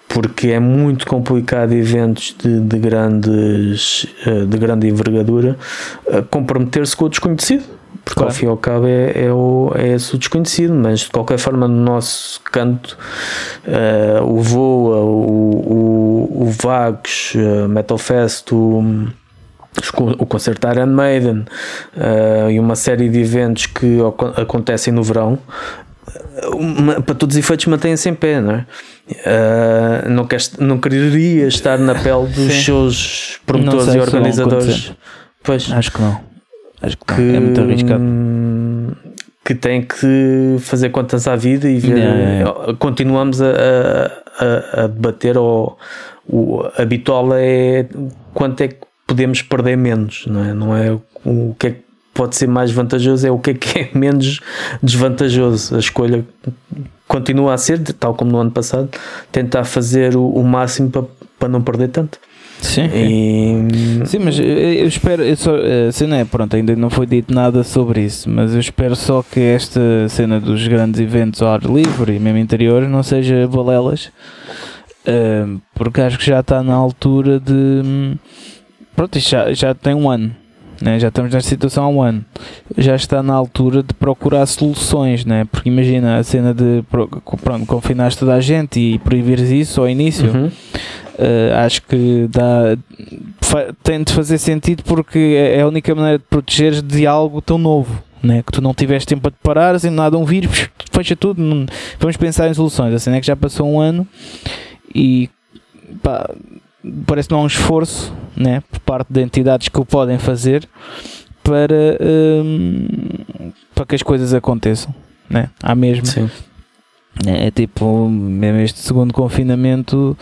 porque é muito complicado eventos de, de grandes eh, de grande envergadura eh, comprometer-se com o desconhecido porque claro. ao fim e ao cabo é, é, o, é esse o desconhecido, mas de qualquer forma no nosso canto uh, o Voa, o, o, o Vagos, uh, Metal Fest, o, o concerto Iron Maiden uh, e uma série de eventos que acontecem no verão uma, para todos os efeitos mantêm-se em pé, não é? Uh, não, quer, não quereria estar na pele dos Sim. seus promotores e organizadores. Pois. Acho que não. Acho que, que é muito arriscado. Que tem que fazer contas à vida e ver. Yeah. Continuamos a, a, a debater ou o, a bitola é quanto é que podemos perder menos, não é? Não é o que é que pode ser mais vantajoso, é o que é que é menos desvantajoso. A escolha continua a ser, tal como no ano passado, tentar fazer o, o máximo para, para não perder tanto. Sim, e... sim, mas eu espero, eu só, a cena é, pronto, ainda não foi dito nada sobre isso, mas eu espero só que esta cena dos grandes eventos ao ar livre e mesmo interior não seja balelas, uh, porque acho que já está na altura de. Pronto, isto já, já tem um ano, né? já estamos nesta situação há um ano, já está na altura de procurar soluções, né? porque imagina a cena de pronto, confinar toda a gente e proibir isso ao início. Uhum. Uh, acho que dá, tem de fazer sentido porque é, é a única maneira de protegeres de algo tão novo. Né? que tu não tiveste tempo a te parar, assim, nada, um vírus, fecha tudo. Não, vamos pensar em soluções. Assim é que já passou um ano e pá, parece não há um esforço né, por parte de entidades que o podem fazer para, um, para que as coisas aconteçam. Né? Há mesmo. Sim. É, é tipo, mesmo este segundo confinamento,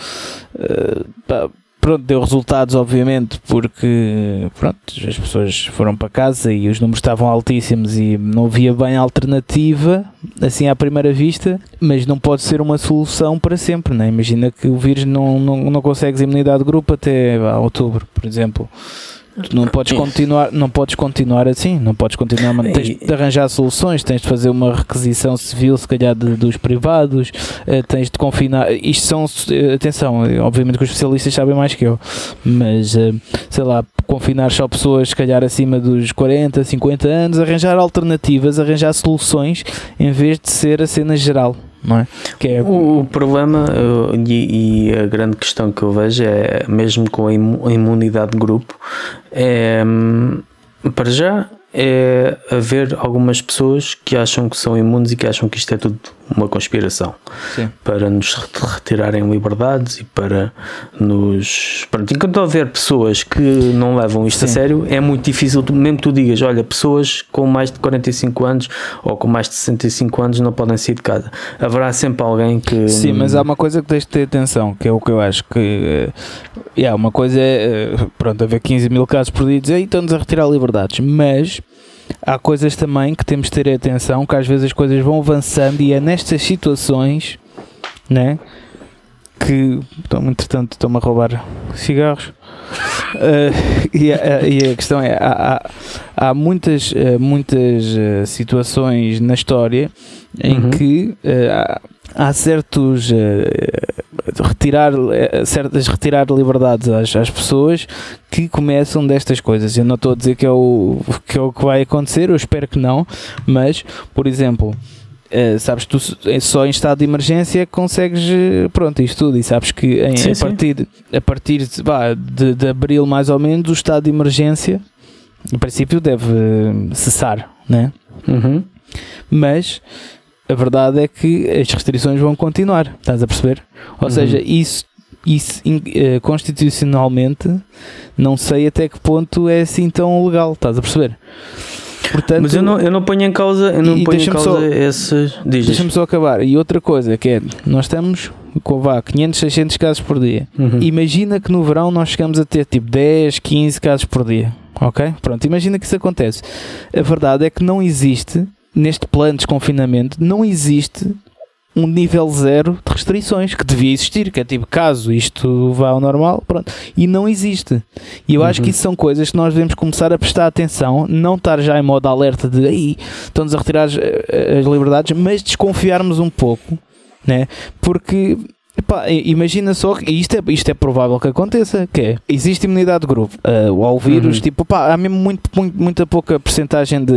uh, pá, pronto, deu resultados, obviamente, porque pronto, as pessoas foram para casa e os números estavam altíssimos e não havia bem alternativa, assim à primeira vista, mas não pode ser uma solução para sempre. Né? Imagina que o vírus não, não, não consegues imunidade de grupo até outubro, por exemplo. Tu não podes continuar, não podes continuar assim, não podes continuar, tens de arranjar soluções, tens de fazer uma requisição civil, se calhar de, dos privados, uh, tens de confinar. Isto são, uh, atenção, obviamente que os especialistas sabem mais que eu, mas uh, sei lá, confinar só pessoas, se calhar acima dos 40, 50 anos, arranjar alternativas, arranjar soluções em vez de ser a cena geral não é? É... O, o problema e, e, a grande questão que eu vejo é, mesmo com a imunidade de grupo, é hum, para já é haver algumas pessoas que acham que são imunes e que acham que isto é tudo uma conspiração Sim. para nos retirarem liberdades e para nos. Pronto, enquanto houver pessoas que não levam isto Sim. a sério, é muito difícil, mesmo que tu digas, olha, pessoas com mais de 45 anos ou com mais de 65 anos não podem sair de casa. Haverá sempre alguém que. Sim, mas há uma coisa que tens de ter atenção, que é o que eu acho que. Uh, yeah, uma coisa é, uh, pronto, haver 15 mil casos por dia e dizer, estão-nos a retirar liberdades, mas há coisas também que temos de ter atenção, que às vezes as coisas vão avançando e é nestas situações, né? Que, então, entretanto, estão-me a roubar cigarros. Uh, e, a, e, a, questão é: há, há, há muitas, eh, muitas eh, situações na história em uhum. que uh, há certos uh, retirar certas retirar liberdades às, às, pessoas que começam destas coisas. Eu não estou a dizer que é o que é o que vai acontecer, eu espero que não, mas por exemplo, Uh, sabes, tu só em estado de emergência consegues, pronto, isto tudo, e sabes que em, sim, a, partir, a partir de, bah, de, de, abril mais ou menos o estado de emergência em princípio deve cessar, né? Uhum. Mas a verdade é que as restrições vão continuar, estás a perceber? Ou uhum. seja, isso, isso uh, constitucionalmente não sei até que ponto é assim tão legal, estás a perceber? Portanto, Mas eu não, eu não ponho em causa, eu não ponho em causa só, esses. Deixa-me só acabar. E outra coisa que é, nós estamos com vá, 500, 600 casos por dia. Uhum. Imagina que no verão nós chegamos a ter tipo 10, 15 casos por dia. Ok? Pronto, imagina que isso acontece. A verdade é que não existe neste plano de desconfinamento não existe um nível zero de restrições que devia existir, que é tipo, caso isto vá ao normal, pronto, e não existe. E eu uhum. acho que uhum. isso são coisas que nós devemos começar a prestar atenção, não estar já em modo alerta de aí estão-nos a retirar as, as liberdades, mas desconfiarmos um pouco, né? Porque Epá, imagina só que isto é, isto é provável que aconteça, que é, existe imunidade de grupo uh, ao vírus, uhum. tipo, pá, há mesmo muito, muito, muita pouca percentagem de,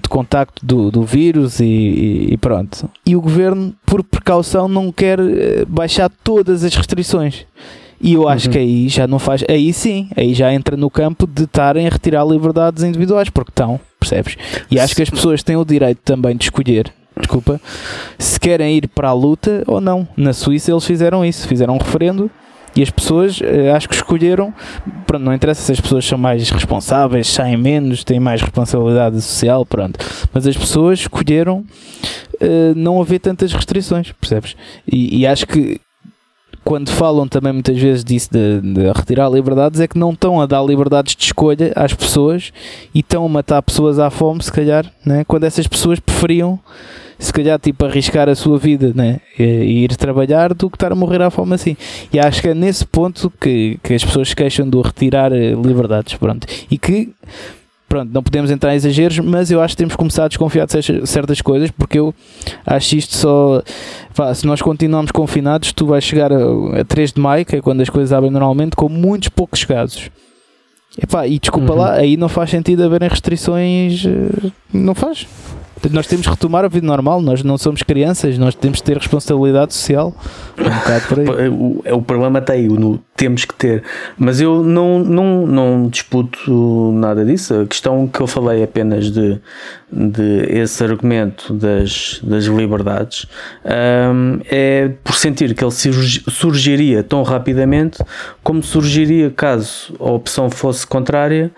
de contacto do, do vírus e, e, e, pronto. E o governo, por precaução, não quer eh, baixar todas as restrições. E eu acho uhum. que aí já não faz. Aí sim, aí já entra no campo de estarem a retirar liberdades individuais, porque estão, percebes? E acho que as pessoas têm o direito também de escolher desculpa, se querem ir para a luta ou não. Na Suíça eles fizeram isso, fizeram um referendo e as pessoas eh, acho que escolheram, pronto, não interessa se as pessoas são mais responsáveis, saem menos, têm mais responsabilidade social, pronto, mas as pessoas escolheram uh, não haver tantas restrições, percebes? E, e acho que quando falam também muitas vezes disso de, de, retirar liberdades, é que não estão a dar liberdades de escolha às pessoas e estão a matar pessoas à fome, se calhar, né? quando essas pessoas preferiam, se calhar, tipo, arriscar a sua vida né? e, e ir trabalhar do que estar a morrer à fome assim. E acho que é nesse ponto que, que as pessoas se queixam do retirar eh, liberdades. Pronto. E que pronto, não podemos entrar em exageros, mas eu acho que temos que começar a desconfiar de certas coisas, porque eu acho isto só. Pá, se nós continuarmos confinados, tu vais chegar a, a 3 de maio, que é quando as coisas abrem normalmente, com muitos poucos casos. Epá, e desculpa uhum. lá, aí não faz sentido haverem restrições. Eh, não faz. Nós temos que retomar a vida normal, nós não somos crianças, nós temos que ter responsabilidade social. Um bocado por aí. o, o problema está aí, no temos que ter. Mas eu não, não, não disputo nada disso. A questão que eu falei apenas de, de esse argumento das, das liberdades um, é por sentir que ele surgiria tão rapidamente como surgiria caso a opção fosse contrária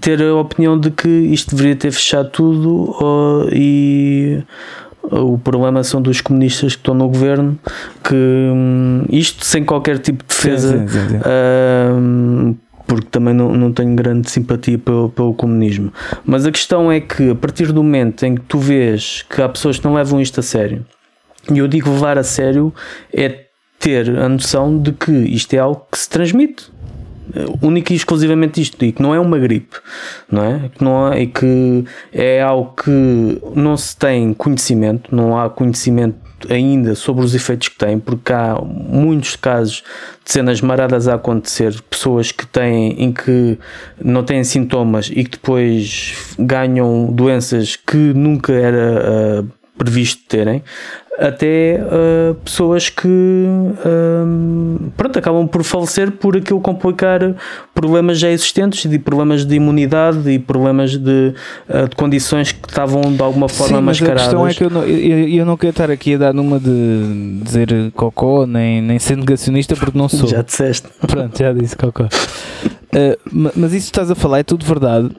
ter a opinião de que isto deveria ter fechado tudo uh, e o problema são dos comunistas que estão no governo que isto sem qualquer tipo de defesa sim, sim, sim, uh, porque também não, não tenho grande simpatia pelo, pelo comunismo. Mas a questão é que a partir do momento em que tu vês que há pessoas que não levam isto a sério e eu digo levar a sério é ter a noção de que isto é algo que se transmite única e exclusivamente isto, e que não é uma gripe, não é? Que não é, e que é algo que não se tem conhecimento, não há conhecimento ainda sobre os efeitos que tem, porque há muitos casos de cenas maradas a acontecer, pessoas que têm em que não têm sintomas e que depois ganham doenças que nunca era uh, previsto terem até uh, pessoas que uh, pronto, acabam por falecer por aquilo complicar problemas já existentes de problemas de imunidade e problemas de, uh, de condições que estavam de alguma forma Sim, mascaradas. a questão é que eu não, eu, eu não quero estar aqui a dar numa de dizer cocó, nem, nem ser negacionista porque não sou. Já disseste. Pronto, já disse cocó. mas isso que estás a falar é tudo verdade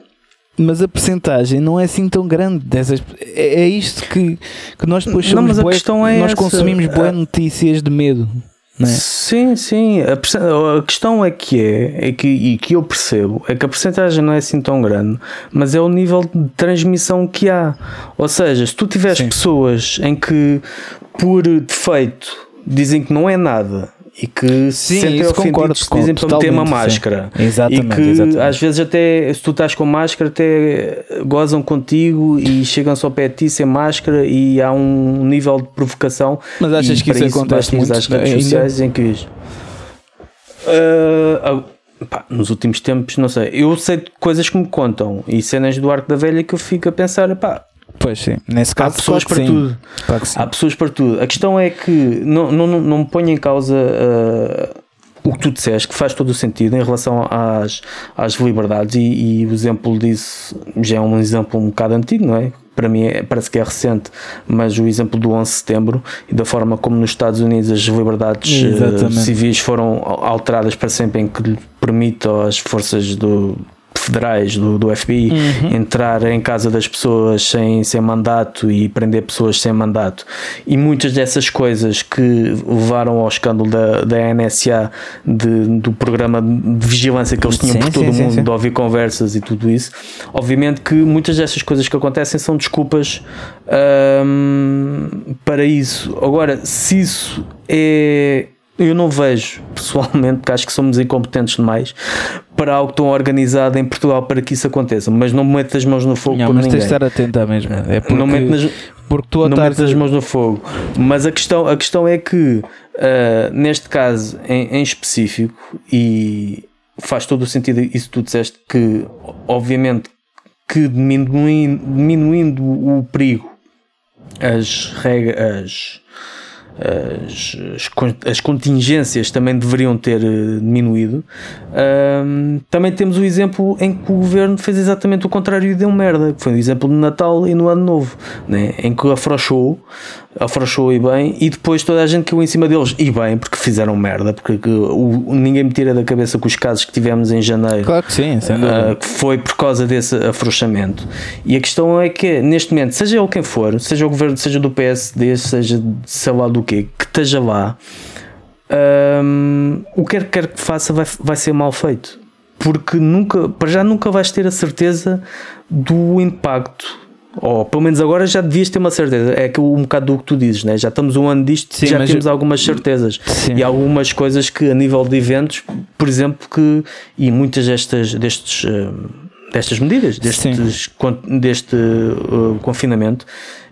mas a percentagem não é assim tão grande dessas é, é isto que, que nós depois somos não, mas a bué, questão é nós essa. consumimos boas notícias de medo é? Sim, sim. A, a, questão é que é, é que, e que eu percebo, é que a percentagem não é assim tão grande, mas é o nível de transmissão que há. Ou seja, se tu tiveres sim. pessoas em que por defeito dizem que não é nada e que se sentem ofendidos se dizem para meter uma máscara. Exatamente, e que exatamente. às vezes até se tu estás com máscara até gozam contigo e chegam só perto de ti sem máscara e há um nível de provocação. Mas achas que isso, isso acontece muito às redes sociais em que uh, pá, nos últimos tempos não sei, eu sei coisas que me contam e cenas do Arco da Velha que eu fico a pensar, pá, Pois sim, nesse caso há pessoas claro para tudo. Claro há pessoas para tudo. A questão é que não, não, não me ponha em causa uh, o que tu disseste, que faz todo o sentido em relação às, às liberdades, e, e, o exemplo disso já é um exemplo um bocado antigo, não é? Para mim é, parece que é recente, mas o exemplo do 11 de setembro e da forma como nos Estados Unidos as liberdades uh, civis foram alteradas para sempre, em que permite às forças do federais do, do FBI uhum. entrar em casa das pessoas sem, sem mandato e prender pessoas sem mandato. E muitas dessas coisas que levaram ao escândalo da, da NSA, de, do programa de vigilância que eles tinham sim, por todo sim, o mundo, sim, de ouvir conversas e tudo isso, obviamente que muitas dessas coisas que acontecem são desculpas hum, para isso. Agora, se isso é eu não vejo, pessoalmente, porque acho que somos incompetentes demais para algo tão organizado em Portugal para que isso aconteça. Mas não me metas as mãos no fogo não, por mas ninguém. tens de estar atento à mesma. É porque, não metas, porque tu não metes as mãos no fogo. Mas a questão, a questão é que, uh, neste caso em, em, específico, e faz todo o sentido isso que tu disseste, que obviamente que diminuindo, diminuindo o perigo, as regras as, as, contingências também deveriam ter eh, diminuído. Um, também temos o exemplo em que o governo fez exatamente o contrário e deu merda, que foi o exemplo de Natal e no Ano Novo, né? em que afrouxou, afrouxou e bem, e depois toda a gente caiu em cima deles e bem, porque fizeram merda, porque que, o, ninguém me tira da cabeça com os casos que tivemos em janeiro, claro que sim, uh, que foi por causa desse afrouxamento. E a questão é que neste momento, seja ele quem for, seja o governo, seja do PSD, seja sei lá do que, que esteja lá, um, o que quer que faça vai, vai ser mal feito. Porque nunca, para já nunca vais ter a certeza do impacto ou pelo menos agora já devias ter uma certeza. É que um bocado do que tu dizes, né? já estamos um ano disto, Sim, já temos algumas certezas Sim. e algumas coisas que a nível de eventos, por exemplo, que e muitas destas destes destas medidas, destes, deste uh, confinamento,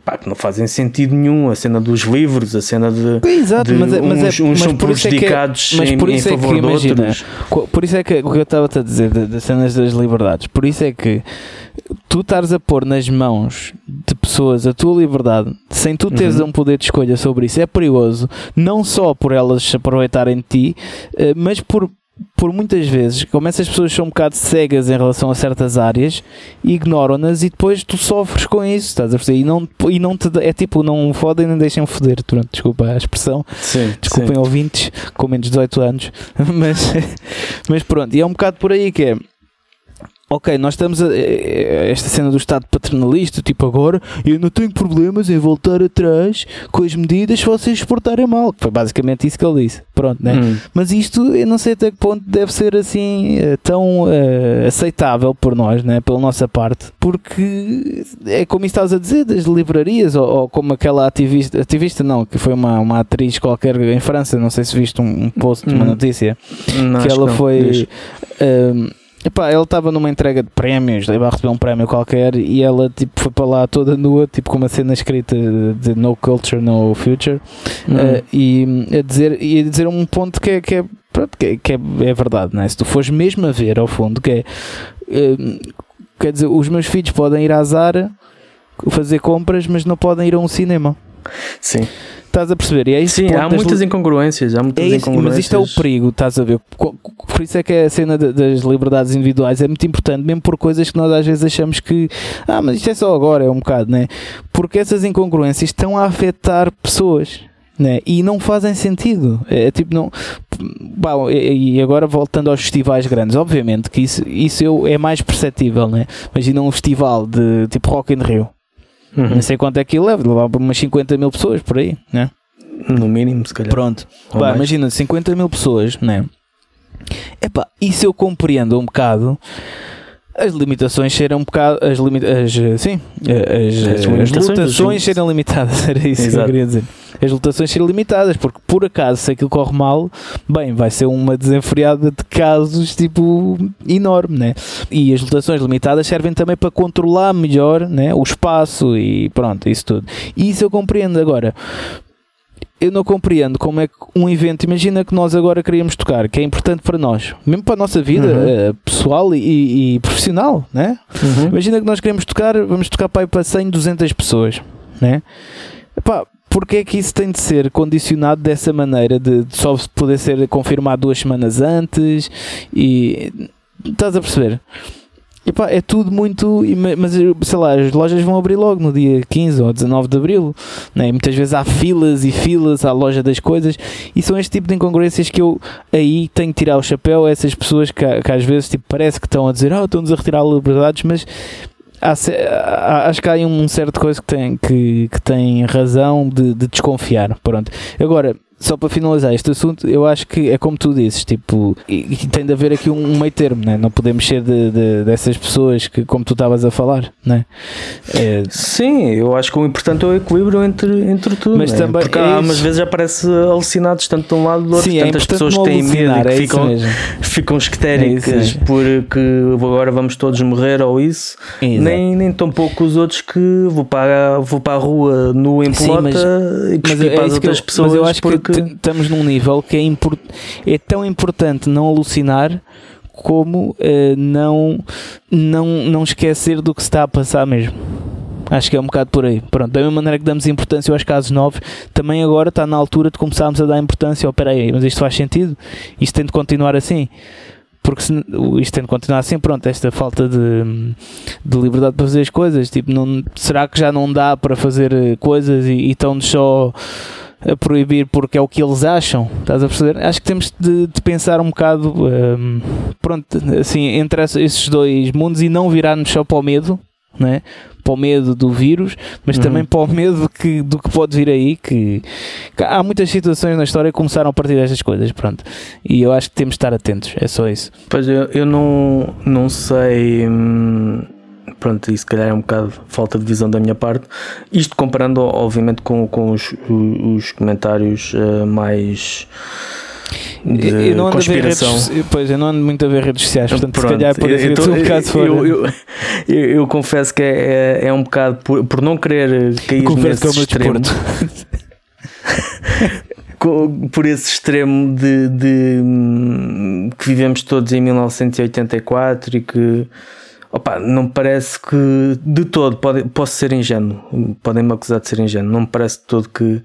pá, que não fazem sentido nenhum. A cena dos livros, a cena de, Exato, de mas, é, mas uns, é, uns são prejudicados é que, em, em favor é que, imagina, outros. Por isso é que o que eu estava a dizer das cenas das liberdades, por isso é que tu estares a pôr nas mãos de pessoas a tua liberdade sem tu teres uhum. um poder de escolha sobre isso é perigoso, não só por elas se aproveitarem de ti, eh, mas por por muitas vezes, como essas pessoas são um bocado cegas em relação a certas áreas, ignoram-nas e depois tu sofres com isso, estás a perceber? E não, e não te, é tipo, não fodem nem deixem foder, durante, desculpa a expressão, sim, desculpem sim. ouvintes com menos de 18 anos, mas, mas pronto, e é um bocado por aí que é ok, nós estamos a, a, esta cena do Estado paternalista, tipo agora eu não tenho problemas em voltar atrás com as medidas se vocês exportarem mal. Foi basicamente isso que ele disse. Pronto, né? Hum. Mas isto eu não sei até que ponto deve ser assim eh, tão uh, aceitável por nós, né? pela nossa parte, porque é como estás a dizer, das livrarias, ou, ou, como aquela ativista, ativista não, que foi uma, uma atriz qualquer em França, não sei se viste um, um post, uma hum. notícia, não, que ela foi. Epá, ela estava numa entrega de prémios, ia receber um prémio qualquer e ela tipo, foi para lá toda nua, tipo com uma cena escrita de No Culture, No Future uh, e a dizer, e a dizer um ponto que é, que é, que é, que é, é verdade, né? se tu fores mesmo a ver ao fundo, que é uh, quer dizer, os meus filhos podem ir à Zara fazer compras, mas não podem ir a um cinema. Sim. Estás a perceber? E é Sim, há muitas incongruências. Há muitas é isso, incongruências. Mas isto é o perigo, estás a ver? Por isso é que a cena das liberdades individuais é muito importante, mesmo por coisas que nós às vezes achamos que, ah, mas isto é só agora, é um bocado, né? Porque essas incongruências estão a afetar pessoas. Né? E não fazem sentido. É, é tipo, não. Bom, e agora voltando aos festivais grandes, obviamente que isso, isso eu, é mais perceptível, né? Imagina um festival de tipo Rock in Rio Uhum. Não sei quanto é que ele leva, levava para umas 50 mil pessoas por aí, né? No mínimo, se calhar. Pronto. Pá, imagina, 50 mil pessoas, né? Epá, isso eu compreendo um bocado as limitações serem um bocado as, limita as sim as, as, as lotações serem limitadas era isso Exato. que eu queria dizer. As lotações serem limitadas porque por acaso se aquilo corre mal bem vai ser uma desenfreada de casos tipo enorme né? E as lotações limitadas servem também para controlar melhor né o espaço e pronto isso tudo. Isso eu compreendo. Agora eu não compreendo como é que um evento, imagina que nós agora queríamos tocar, que é importante para nós, mesmo para a nossa vida uhum. uh, pessoal e, e, profissional, né? Uhum. Imagina que nós queremos tocar, vamos tocar para, para 100, 200 pessoas, né? Epá, porque é que isso tem de ser condicionado dessa maneira, de, de só poder ser confirmado duas semanas antes e estás a perceber? Epá, é tudo muito. Mas sei lá, as lojas vão abrir logo no dia 15 ou 19 de abril. Né? E muitas vezes há filas e filas à loja das coisas. E são este tipo de incongruências que eu aí tenho que tirar o chapéu a essas pessoas que, que às vezes tipo, parece que estão a dizer: Ah, estão-nos a retirar liberdades, mas acho que há um certo coisa que tem, que, que tem razão de, de desconfiar. Pronto. Agora, só para finalizar este assunto, eu acho que é como tu dizes, tipo, e, e tem de haver aqui um, um, meio termo, né? não podemos ser de, de, dessas pessoas que, como tu estavas a falar, né? É... Sim, eu acho que o importante é o equilíbrio entre, entre tudo, mas né? também porque é há umas vezes já parece alucinados tanto de um lado do outro, Sim, é tantas pessoas que têm medo e que é ficam, ficam esquetéricas é porque agora vamos todos morrer ou isso, nem, nem tão pouco os outros que vou para, vou para a rua no em pelota e que para as outras eu, pessoas mas porque estamos num nível que é, import, é tão importante não alucinar como uh, não, não, não esquecer do que se está a passar mesmo. Acho que é um bocado por aí. Pronto, da mesma maneira que damos importância aos casos novos, também agora está na altura de começarmos a dar importância ao peraí, mas isto faz sentido? Isto tem de continuar assim? Porque se, isto tem de continuar assim, pronto, esta falta de, de liberdade para fazer as coisas, tipo, não, será que já não dá para fazer eh, coisas e, e estão-nos só a proibir porque é o que eles acham, estás a perceber? Acho que temos de, de pensar um bocado, um, pronto, assim, entre esses dois mundos e não virar-nos só para o medo, né? para o medo do vírus, mas uhum. também para o medo que, do que pode vir aí, que, que, há muitas situações na história que começaram a partir destas coisas, pronto. E eu acho que temos de estar atentos, é só isso. Pois eu, eu não, não sei. Hum pronto, isso se calhar é um bocado falta de visão da minha parte. Isto comparando, obviamente, com, com os, os comentários uh, mais. De eu não ando conspiração. A ver redes, pois, eu não ando muito a ver redes sociais, portanto, Pronto, se calhar pode ser um bocado fora. Eu, eu, eu, eu, confesso que é, é, é um bocado por, por não querer cair nesse é extremo. por esse extremo de, de, hum, que vivemos todos em 1984 e que Opa, não me parece que de todo pode, posso ser ingênuo, podem-me acusar de ser ingênuo, não me parece de todo que,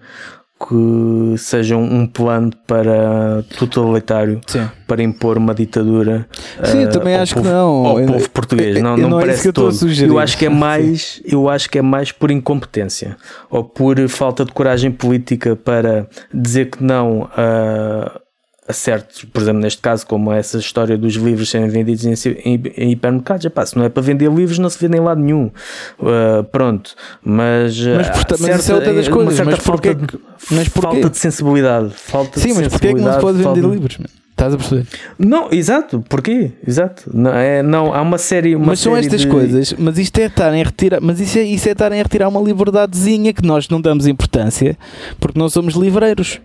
que seja um plano para totalitário Sim. para impor uma ditadura Sim, uh, também acho povo, que não. ao povo português. Não, não, não é parece todo. Eu acho que é mais eu acho que é mais por incompetência ou por falta de coragem política para dizer que não uh, a certos, por exemplo, neste caso, como essa história dos livros serem vendidos em, em, em hipermercados, epá, se não é para vender livros, não se vende em lado nenhum. Uh, pronto, mas, mas, porta, certa, mas isso é outra das coisas, mas falta, de, mas falta de sensibilidade. Falta Sim, de mas porquê é que não se pode vender livros? Estás a perceber? Não, exato, porquê? Exato. Não, é, não, há uma série. Uma mas são série estas de... coisas, mas isto é estarem a retirar, mas isso é, isso é estarem a retirar uma liberdadezinha que nós não damos importância porque não somos livreiros.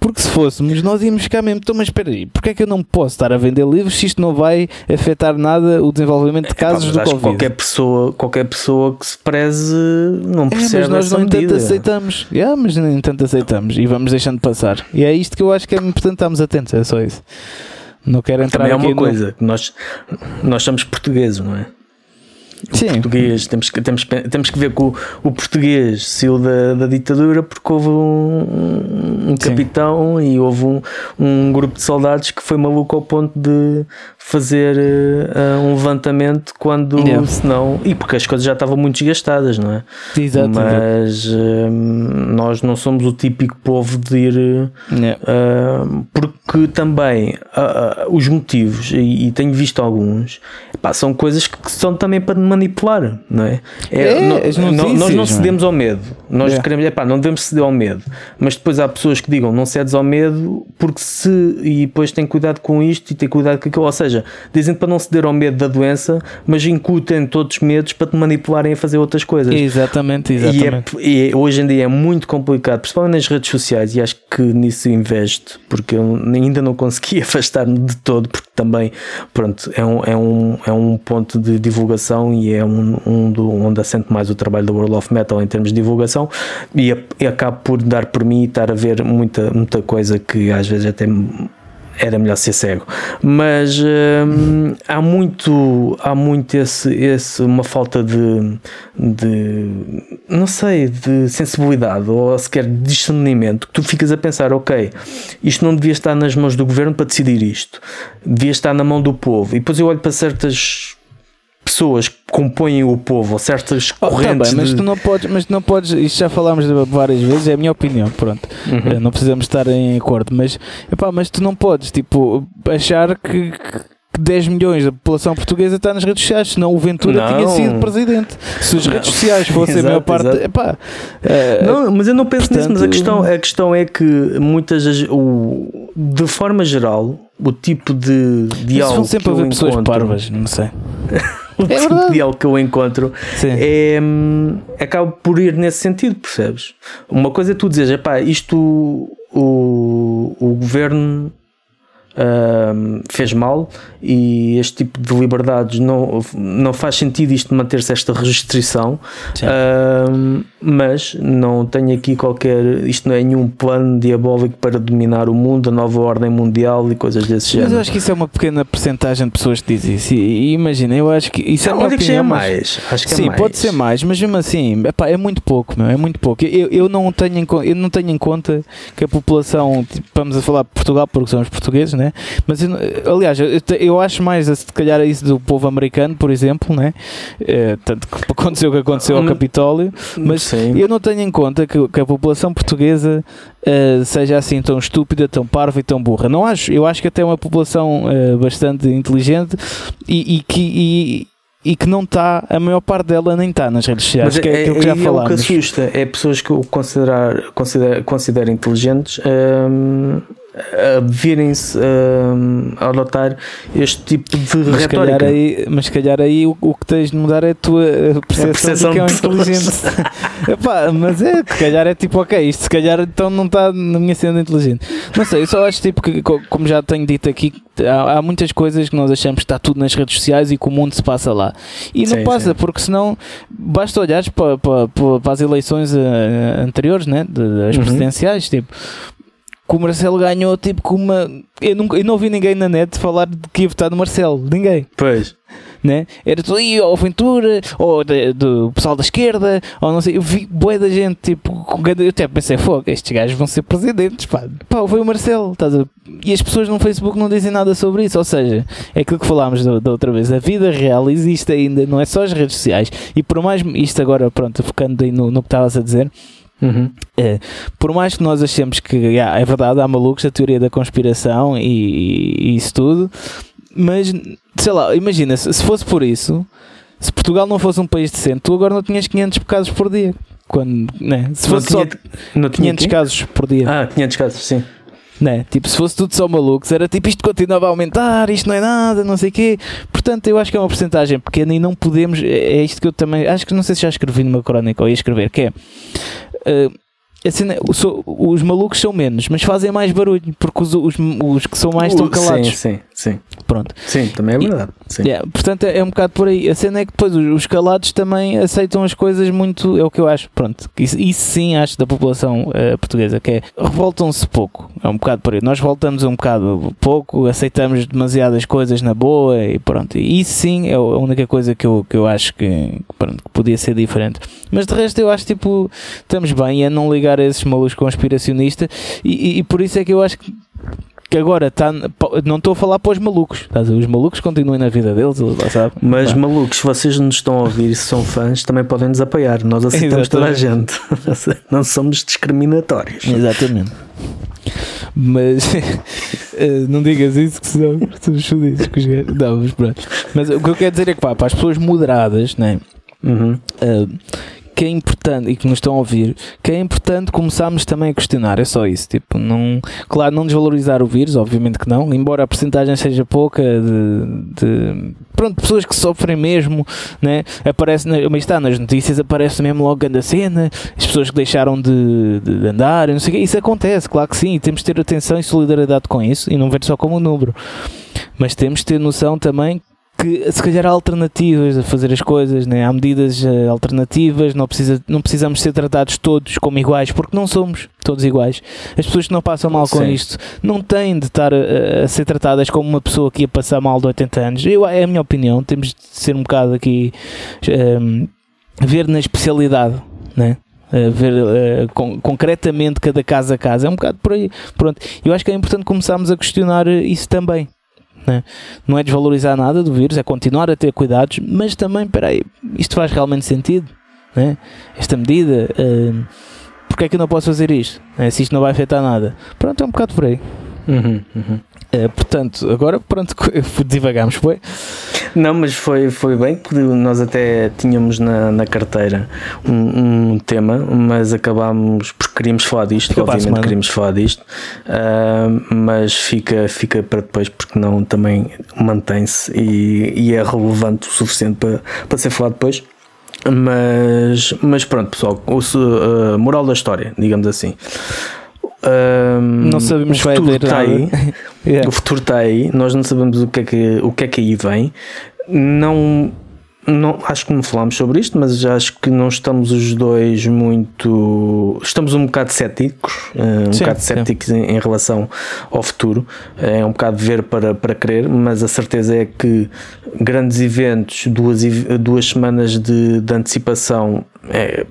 Porque se fôssemos, nós íamos ficar mesmo. Então, mas espera aí, porque é que eu não posso estar a vender livros se isto não vai afetar nada o desenvolvimento de casos é, do Covid? Qualquer pessoa, qualquer pessoa que se preze não percebe é, mas nós não tanto aceitamos. Yeah, mas nem tanto aceitamos e vamos deixando passar. E é isto que eu acho que é importante estarmos atentos, é só isso. Não quero entrar Também é uma no... coisa, nós, nós somos portugueses, não é? O Sim. português, temos que, temos, temos que ver que o, o português saiu da, da ditadura porque houve um, um capitão e houve um, um grupo de soldados que foi maluco ao ponto de fazer uh, um levantamento quando yeah. senão e porque as coisas já estavam muito desgastadas, não é? Exato, Mas uh, nós não somos o típico povo de ir yeah. uh, porque também os motivos, e, e, tenho visto alguns, pá, são coisas que são também para manipular, não é? é, é no, nós não cedemos ao medo, nós yeah. queremos, epá, não devemos ceder ao medo, mas depois há pessoas que digam não cedes ao medo porque se e depois tem cuidado com isto e tem cuidado com aquilo, ou seja seja, dizem para não ceder ao medo da doença, mas incutem todos os medos para te manipularem a fazer outras coisas. Exatamente, exatamente. E, é, e hoje em dia é muito complicado, principalmente nas redes sociais, e acho que nisso investo, porque eu ainda não consegui afastar-me de todo, porque também, pronto, é um, é um, é um ponto de divulgação e é um, um do, onde assento mais o trabalho da World of Metal em termos de divulgação, e, e acabo por dar por mim e estar a ver muita, muita coisa que às vezes até era melhor ser cego. Mas hum, há muito, há muito esse, esse uma falta de, de, não sei, de sensibilidade ou sequer de discernimento. Que tu ficas a pensar, ok, isto não devia estar nas mãos do governo para decidir isto, devia estar na mão do povo. E depois eu olho para certas pessoas que compõem o povo, ou certas oh, correntes. Tá bem, mas, de... tu não podes, mas tu não podes, isto já falámos várias vezes, é a minha opinião, pronto. Uhum. Eh, não precisamos estar em acordo, mas, epá, mas tu não podes tipo, achar que, que 10 milhões da população portuguesa está nas redes sociais, senão o Ventura não. tinha sido presidente. Se as redes sociais fossem exato, a maior parte. Epá, uh, não, mas eu não penso portanto, nisso, mas a questão, a questão é que muitas. O, de forma geral, o tipo de diálogo. Vão sempre a ver pessoas parvas, não sei. o é tipo de que eu encontro é, acaba por ir nesse sentido, percebes? Uma coisa é tu dizeres, epá, isto o, o governo uh, fez mal e este tipo de liberdades não, não faz sentido isto manter-se esta restrição, uh, mas não tenho aqui qualquer. Isto não é nenhum plano diabólico para dominar o mundo, a nova ordem mundial e coisas desse género. Mas eu acho que isso é uma pequena porcentagem de pessoas que dizem isso. E, e imagina, eu acho que isso não, é uma opinião, que é mais. Acho que sim, é mais. pode ser mais, mas mesmo assim, epá, é muito pouco, meu, é muito pouco. Eu, eu, não tenho em, eu não tenho em conta que a população, tipo, vamos a falar de Portugal porque somos portugueses, né? Mas eu, aliás, eu, eu acho mais se calhar isso do povo americano, por exemplo, né? É, tanto que aconteceu o que aconteceu ao hum, Capitólio, mas sim. eu não tenho em conta que, que a população portuguesa uh, seja assim tão estúpida, tão parva e tão burra. Não acho, eu acho que até é uma população uh, bastante inteligente e, e que. E, e que não está, a maior parte dela nem está nas redes sociais. Mas que é, é, que já é o que assusta, é pessoas que o considerar, considera, considera inteligentes. Hum, a virem-se a adotar este tipo de mas retórica. Calhar aí, mas se calhar aí o, o, que tens de mudar é a tua percepção, a percepção de que é um inteligente. Epá, mas é, se calhar é tipo, ok, isto se calhar então não está na minha cena inteligente. Não sei, eu só acho tipo que, como já tenho dito aqui, há, há, muitas coisas que nós achamos que está tudo nas redes sociais e que o mundo se passa lá. E não sim, passa, sim. porque senão basta olhares para, para, para as eleições uh, anteriores, né? das uhum. presidenciais, tipo, que o Marcelo ganhou tipo com uma. Eu, nunca, eu não ouvi ninguém na net falar de que ia votar no Marcelo. Ninguém. Pois. Né? Era tudo aí, ou Ventura, ou do pessoal da esquerda, ou não sei. Eu vi boa da gente, tipo, eu até pensei, fogo, estes gajos vão ser presidentes, pá. Pá, foi o Marcelo, estás a... E as pessoas no Facebook não dizem nada sobre isso. Ou seja, é aquilo que falámos da, da outra vez. A vida real existe ainda, não é só as redes sociais. E por mais isto agora, pronto, focando aí no, no que estavas a dizer Uhum. É, por mais que nós achemos que yeah, é verdade, há malucos a teoria da conspiração e, e, isso tudo, mas sei lá, imagina se, se, fosse por isso, se Portugal não fosse um país decente, tu agora não tinhas 500 casos por dia. Quando, né? Se fosse não tinha, só não 500 casos por dia, ah, 500 casos, sim. Né? Tipo, se fosse tudo só malucos, era tipo isto continuava a aumentar, isto não é nada, não sei o quê. Portanto, eu acho que é uma porcentagem pequena e não podemos. É, é isto que eu também. Acho que não sei se já escrevi numa crónica ou ia escrever, que é uh, assim, os malucos são menos, mas fazem mais barulho, porque os, os, os que são mais estão calados. Sim, sim, sim. Pronto. Sim, também é verdade. E, yeah, portanto, é, é, um bocado por aí. A cena é que depois os, os, calados também aceitam as coisas muito. É o que eu acho. Pronto. Isso, isso sim acho da população uh, portuguesa, que é revoltam-se pouco. É um bocado por aí. Nós voltamos um bocado pouco, aceitamos demasiadas coisas na boa e pronto. E isso sim é a única coisa que eu, que eu acho que, pronto, que podia ser diferente. Mas de resto, eu acho tipo, estamos bem a não ligar a esses malucos conspiracionistas e, e, e por isso é que eu acho que que agora está. Não estou a falar para os malucos. Os malucos continuem na vida deles, sabe? Mas Pá. malucos, se vocês nos estão a ouvir e são fãs, também podem nos apoiar. Nós aceitamos toda a gente. Não somos discriminatórios. Exatamente. Mas eh, não digas isso que senão fodidos com os gajos. Não, mas pronto. Mas o que eu quero dizer é que pá, para as pessoas moderadas, né? Uhum. Uh, que é importante e que nos estão a ouvir, que é importante começarmos também a questionar, é só isso, tipo, não, claro, não desvalorizar o vírus, obviamente que não, embora a porcentagem seja pouca de, de pronto, pessoas que sofrem mesmo, né, aparece, mas está nas notícias, aparece mesmo logo a cena, as pessoas que deixaram de, de andar, não sei o que, isso acontece, claro que sim, temos de ter atenção e solidariedade com isso e não ver só como um número, mas temos de ter noção também que se calhar há alternativas a fazer as coisas, né? há medidas uh, alternativas, não, precisa, não precisamos ser tratados todos como iguais, porque não somos todos iguais. As pessoas que não passam mal com Sim. isto não têm de estar a, a, ser tratadas como uma pessoa que ia passar mal de 80 anos. Eu, é a minha opinião, temos de ser um bocado aqui um, ehm, ver na especialidade, né? Uh, ver uh, con concretamente cada caso a caso, é um bocado por aí. Pronto, eu acho que é importante começarmos a questionar isso também. Né? Não é desvalorizar nada do vírus, é continuar a ter cuidados, mas também, peraí, isto faz realmente sentido? Né? Esta medida, uh, porque é que eu não posso fazer isto? Né? Se isto não vai afetar nada. Pronto, é um bocado por aí. Uhum, uhum. Uh, portanto, agora pronto, divagamos, foi? Não, mas foi, foi bem, porque nós até tínhamos na, na carteira um, um tema, mas acabámos porque queríamos falar disto, fica obviamente queríamos falar disto, uh, mas fica, fica para depois porque não também mantém-se e, e é relevante o suficiente para, para ser falado depois. Mas, mas pronto, pessoal, o uh, moral da história, digamos assim. não sabemos se vai haver Aí, Yeah. O futuro está aí, nós não sabemos o que é que, o que, é que aí vem. Não, não, acho que não falámos sobre isto, mas já acho que não estamos os dois muito. Estamos um bocado céticos, eh, um Sim, bocado céticos em, em relação ao futuro. É um bocado ver para, para crer, mas a certeza é que grandes eventos, duas, duas semanas de, de antecipação, é,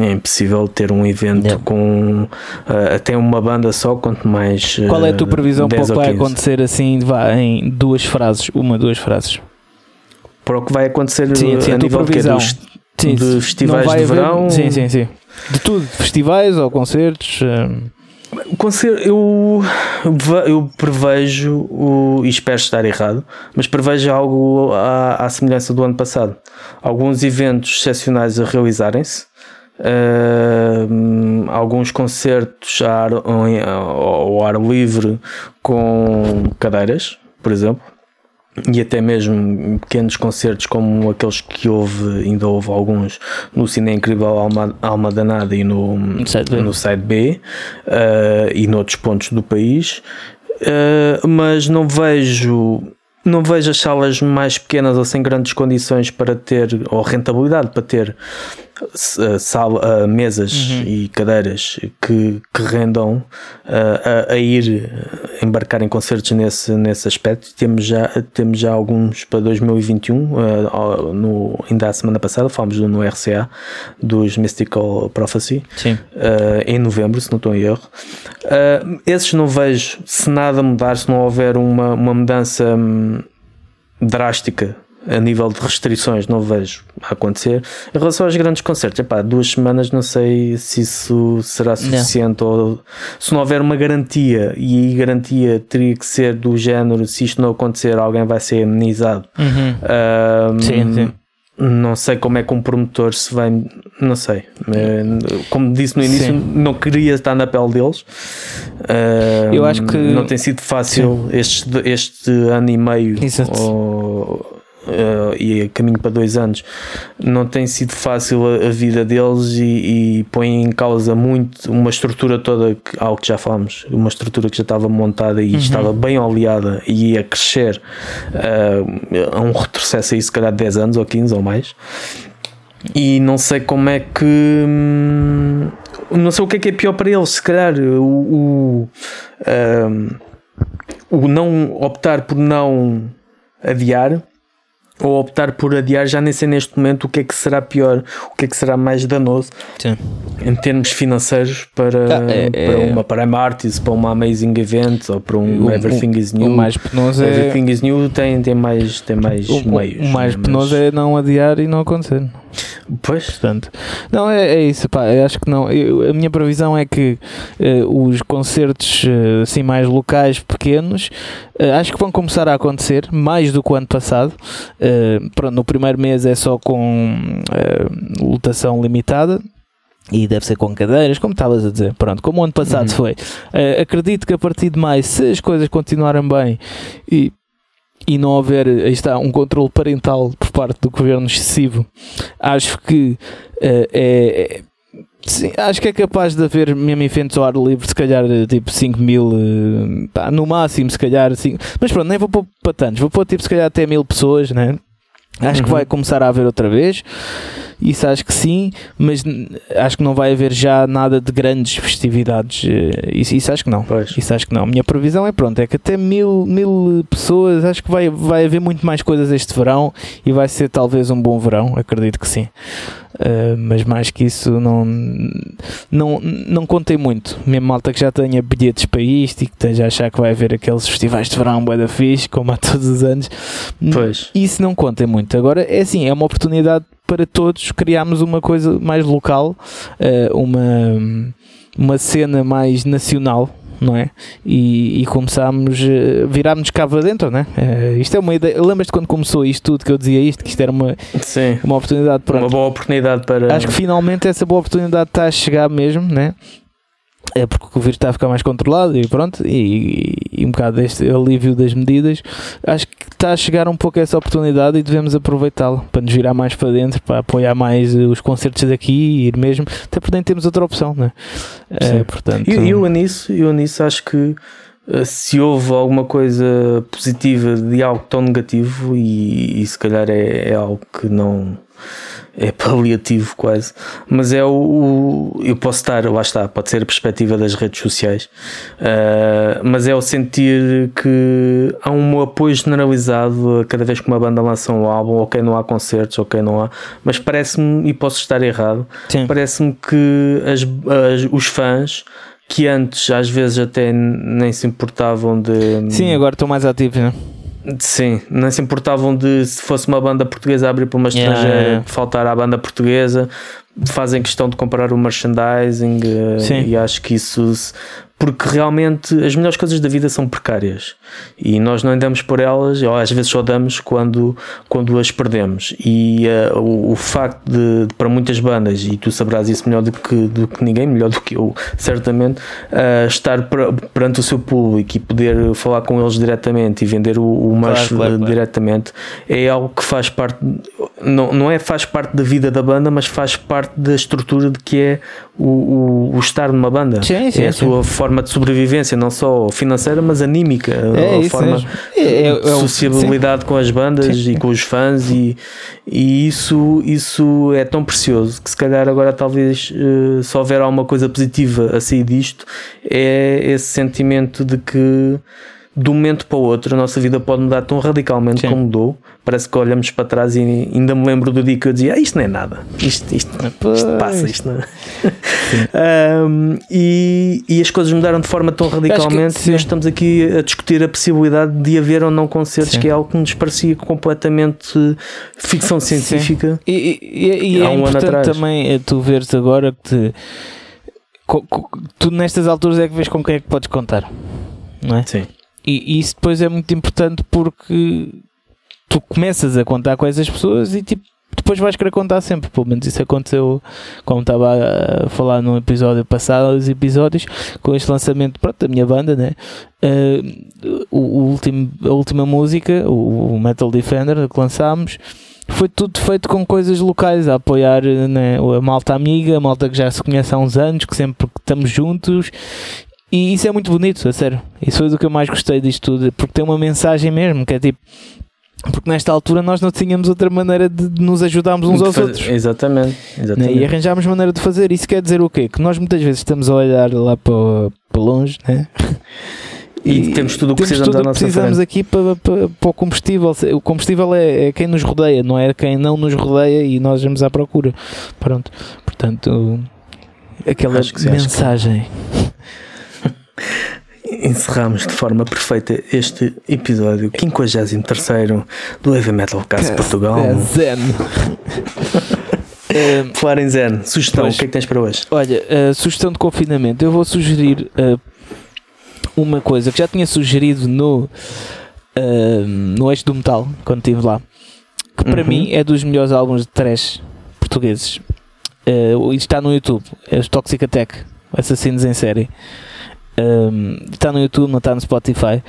é impossível ter um evento Yeah. com eh, até uma banda só, quanto mais. Qual é a tua eh, previsão para o 10 que vai 15. acontecer assim vá, em duas frases? Uma, duas frases. Para o que vai acontecer Sim, eh, sim, a a nível de quê? previsão. Dos- Sim, de festivais vai de verão. Sim, sim, sim. De tudo, festivais ou concertos. hum, O concer- eu, eu prevejo, o, e espero estar errado, mas prevejo algo à, à semelhança do ano passado. Alguns eventos excepcionais a realizarem-se, ah, alguns concertos a ar- ao ar livre com cadeiras, por exemplo. E até mesmo pequenos concertos como aqueles que houve, ainda houve alguns no Cine Incrível Alma, Alma Danada e no, No Side B. no Side B eh, e noutros pontos do país, Eh, mas não vejo não vejo as salas mais pequenas ou sem grandes condições para ter ou rentabilidade para ter sala, eh, mesas e cadeiras que, que rendam eh, a, a ir embarcar em concertos nesse, nesse aspecto. Temos já, temos já alguns para 2021, eh, ao- no, ainda a semana passada falámos no RCA dos Mystical Prophecy eh, em novembro, se não estou em erro. Eh, esses não vejo, se nada mudar, se não houver uma, uma mudança hum, drástica a nível de restrições, não vejo a acontecer. Em relação aos grandes concertos, epá, duas semanas não sei se isso será suficiente ou se não houver uma garantia, e aí garantia teria que ser do género: se isto não acontecer, alguém vai ser amenizado. Uhum. Sim, sim. Não sei como é que um promotor se vai. Não sei. Eh, Como disse no início, Sim. não queria estar na pele deles. Eu acho que- Não tem sido fácil este, este ano e meio. Exato. ou, eh, e a caminho para dois anos. Não tem sido fácil a, a vida deles e, e põe em causa muito uma estrutura toda, que, algo que já falámos, uma estrutura que já estava montada Uhum. e estava bem oleada e ia crescer ah, a um retrocesso aí, se calhar de 10 anos ou 15 ou mais. E não sei como é que. hum, Não sei o que é que é pior para eles, se calhar o, o, ahm, o não optar por não adiar ou optar por adiar, já nem sei neste momento o que é que será pior, o que é que será mais danoso Sim. em termos financeiros para, Ah, é- para é- uma Prime Artist, para uma Amazing Event ou para um O- Everything is O New. mais penoso é. Everything is New tem, tem mais, tem mais O, meios. o mais né? penoso Mas- é não adiar e não acontecer. Pois, Portanto, não, é, é isso, pá, acho que não. Eu- a minha previsão é que eh, os concertos eh, assim mais locais, pequenos, eh, acho que vão começar a acontecer mais do que o ano passado. Pronto, no primeiro mês é só com lotação limitada. E deve ser com cadeiras, como estavas a dizer. Pronto, como o ano passado Uhum. foi. Acredito que a partir de maio, se as coisas continuarem bem e, e não houver aí está, um controle parental por parte do governo excessivo, acho que eh, é. é- sim, acho que é capaz de haver mesmo eventos ao ar livre, se calhar eh, tipo 5 mil, eh, pá, no máximo, se calhar 5. Mas pronto, nem vou pôr para tantos, vou pôr tipo se calhar até mil pessoas, né? Acho que Uhum. vai começar a haver outra vez. Isso acho que sim, mas acho que não vai haver já nada de grandes festividades. eh, Isso, isso acho que não. pois. Isso acho que não. A minha previsão é pronto, é que até mil, mil pessoas, acho que vai, vai haver muito mais coisas este verão e vai ser talvez um bom verão, acredito que sim. Uh, mas mais que isso não, não, não contei muito. Mesmo malta que já tenha bilhetes para isto e que esteja a achar que vai haver aqueles festivais de verão bué da fixe, como há todos os anos. Pois. Isso não contem muito. Agora é assim, é uma oportunidade para todos criarmos uma coisa mais local, eh, uma, uma cena mais nacional. Não é? E, e começámos, eh, virámos cá para dentro, não é? Eh, isto é uma ideia. Lembras-te quando começou isto tudo que eu dizia isto? Que isto era uma, Sim. uma oportunidade para. Uma boa oportunidade para. Acho que finalmente essa boa oportunidade está a chegar mesmo, né? É porque o vírus está a ficar mais controlado e pronto, e, e um bocado deste alívio das medidas. Acho que está a chegar um pouco essa oportunidade e devemos aproveitá-la para nos virar mais para dentro, para apoiar mais eh, os concertos daqui e ir mesmo, até porque nem temos outra opção, né? É, portanto, E eu, eu nisso, eu nisso acho que uh, se houve alguma coisa positiva de algo tão negativo e, e se calhar é, é algo que não é paliativo quase, mas é o, o, eu posso estar, lá está, pode ser a perspectiva das redes sociais, uh, mas é o sentir que há um apoio generalizado cada vez que uma banda lança um álbum, ok não há concertos, ok não há, mas parece-me, e posso estar errado, parece-me que as, as, os fãs que antes às vezes até nem se importavam de. Sim, agora estão mais ativos, não é? Sim, não se importavam de se fosse uma banda portuguesa abrir para uma estrangeira, yeah, yeah. faltar à banda portuguesa, fazem questão de comprar o merchandising eh, Sim. e acho que isso porque realmente as melhores coisas da vida são precárias e nós não andamos por elas, ou às vezes só damos quando, quando as perdemos. E uh, o, o, facto de, de, para muitas bandas, e tu sabrás isso melhor do que, do que ninguém, melhor do que eu, certamente, uh, estar per, perante o seu público e poder falar com eles diretamente e vender o, o claro, claro, diretamente é algo que faz parte, não, não é faz parte da vida da banda, mas faz parte da estrutura de que é o, o, o estar numa banda. Sim, sim, é a sim. sua forma de sobrevivência, não só financeira, mas anímica. É, a forma é, é, é, de sociabilidade com as bandas e com os fãs, e, e isso, isso é tão precioso que se calhar agora talvez uh, se houver alguma coisa positiva a sair disto, é esse sentimento de que de um momento para o outro a nossa vida pode mudar tão radicalmente Sim. como mudou. Parece que olhamos para trás e ainda me lembro do dia que eu dizia: ah, Isto não é nada, isto, isto, isto passa, isto não é. um, e, e as coisas mudaram de forma tão radicalmente que, nós estamos aqui a discutir a possibilidade de haver ou não concertos, sim. que é algo que nos parecia completamente ficção científica. E, e, e há é um é importante também é tu veres agora que te, tu nestas alturas é que vês com quem é que podes contar, não é? Sim. E, isso depois é muito importante porque tu começas a contar com essas pessoas e tipo depois vais querer contar sempre, pelo menos isso aconteceu como estava a falar no episódio passado, os episódios, com este lançamento pronto, da minha banda, né? Uh, o, o, último, a última música, o, Metal Defender que lançámos, foi tudo feito com coisas locais, a apoiar né, a malta amiga, a malta que já se conhece há uns anos, que sempre estamos juntos e isso é muito bonito, a sério. Isso foi do que eu mais gostei disto tudo, porque tem uma mensagem mesmo, que é tipo. Porque nesta altura nós não tínhamos outra maneira de nos ajudarmos uns aos fazer, outros. Exatamente, exatamente. E arranjámos maneira de fazer. Isso quer dizer o quê? Que nós muitas vezes estamos a olhar lá para, para longe, né? E, e temos tudo o que precisamos, tudo que precisamos aqui para, para, para, o combustível. O combustível é, é, quem nos rodeia, não é quem não nos rodeia e nós vamos à procura. Pronto, portanto, aquela mensagem. Encerramos de forma perfeita este episódio 53 do Heavy Metal Cast Portugal. É zen. uh, Falar em Zen, sugestão, pois, o que é que tens para hoje? Olha, uh, sugestão de confinamento. Eu vou sugerir uh, uma coisa que já tinha sugerido no, uh, no Eixo do Metal, quando estive lá, que para uhum. mim é dos melhores álbuns de trash portugueses. Uh, está no YouTube, é os Toxic Attack, Assassinos em Série. Um, está no YouTube, não está no Spotify.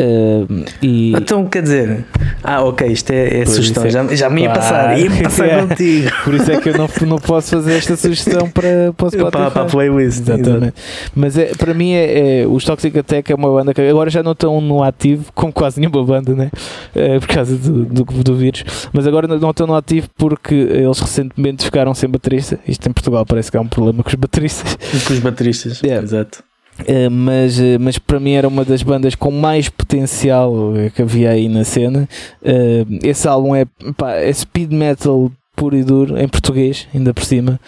Uh, e... Então quer dizer, ah, ok, isto é, é sugestão, é, já, já me ia claro. passar, ia passar é. contigo. Por isso é que eu não, não posso fazer esta sugestão para, para o Spotify. Para, para a playlist, exatamente. Mas é, para mim, é, é, os Toxic Attack é uma banda que agora já não estão no ativo, como quase nenhuma banda, né? É, por causa do, do, do, vírus, mas agora não estão no ativo porque eles recentemente ficaram sem baterista. Isto em Portugal parece que há um problema com os bateristas. Com os bateristas, yeah. exato. Uh, mas, uh, mas para mim era uma das bandas com mais potencial que havia aí na cena. Uh, esse álbum é, pá, é speed metal puro e duro, em português, ainda por cima.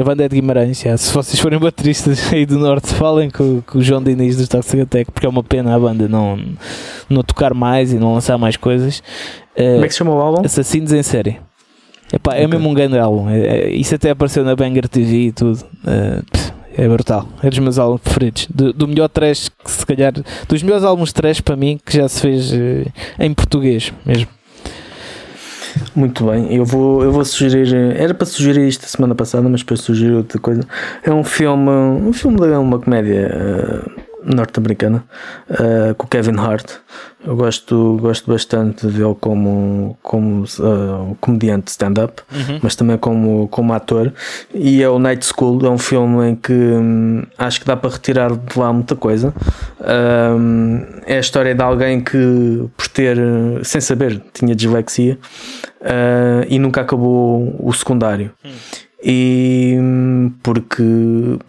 a banda é de Guimarães. Já. Se vocês forem bateristas aí do Norte, falem com, com o João Diniz do Toxic Attack, porque é uma pena a banda não, não tocar mais e não lançar mais coisas. Como é que se chama o álbum? Assassinos em Série. Epá, é okay. mesmo um grande álbum. É, é, isso até apareceu na Banger TV e tudo. Uh, é brutal. É dos meus álbuns preferidos. Do, do melhor trash que se calhar. Dos melhores álbuns trash para mim que já se fez eh, em português mesmo. Muito bem, eu vou, eu vou sugerir. Era para sugerir isto semana passada, mas depois sugeri outra coisa. É um filme, um filme de uma comédia uh, norte-americana uh, com Kevin Hart. Eu gosto, gosto bastante dele como, como uh, comediante stand-up, Uhum. mas também como, como ator. E é o Night School, é um filme em que hum, acho que dá para retirar de lá muita coisa. Um, é a história de alguém que, por ter, sem saber, tinha dislexia uh, e nunca acabou o secundário. E hum, porque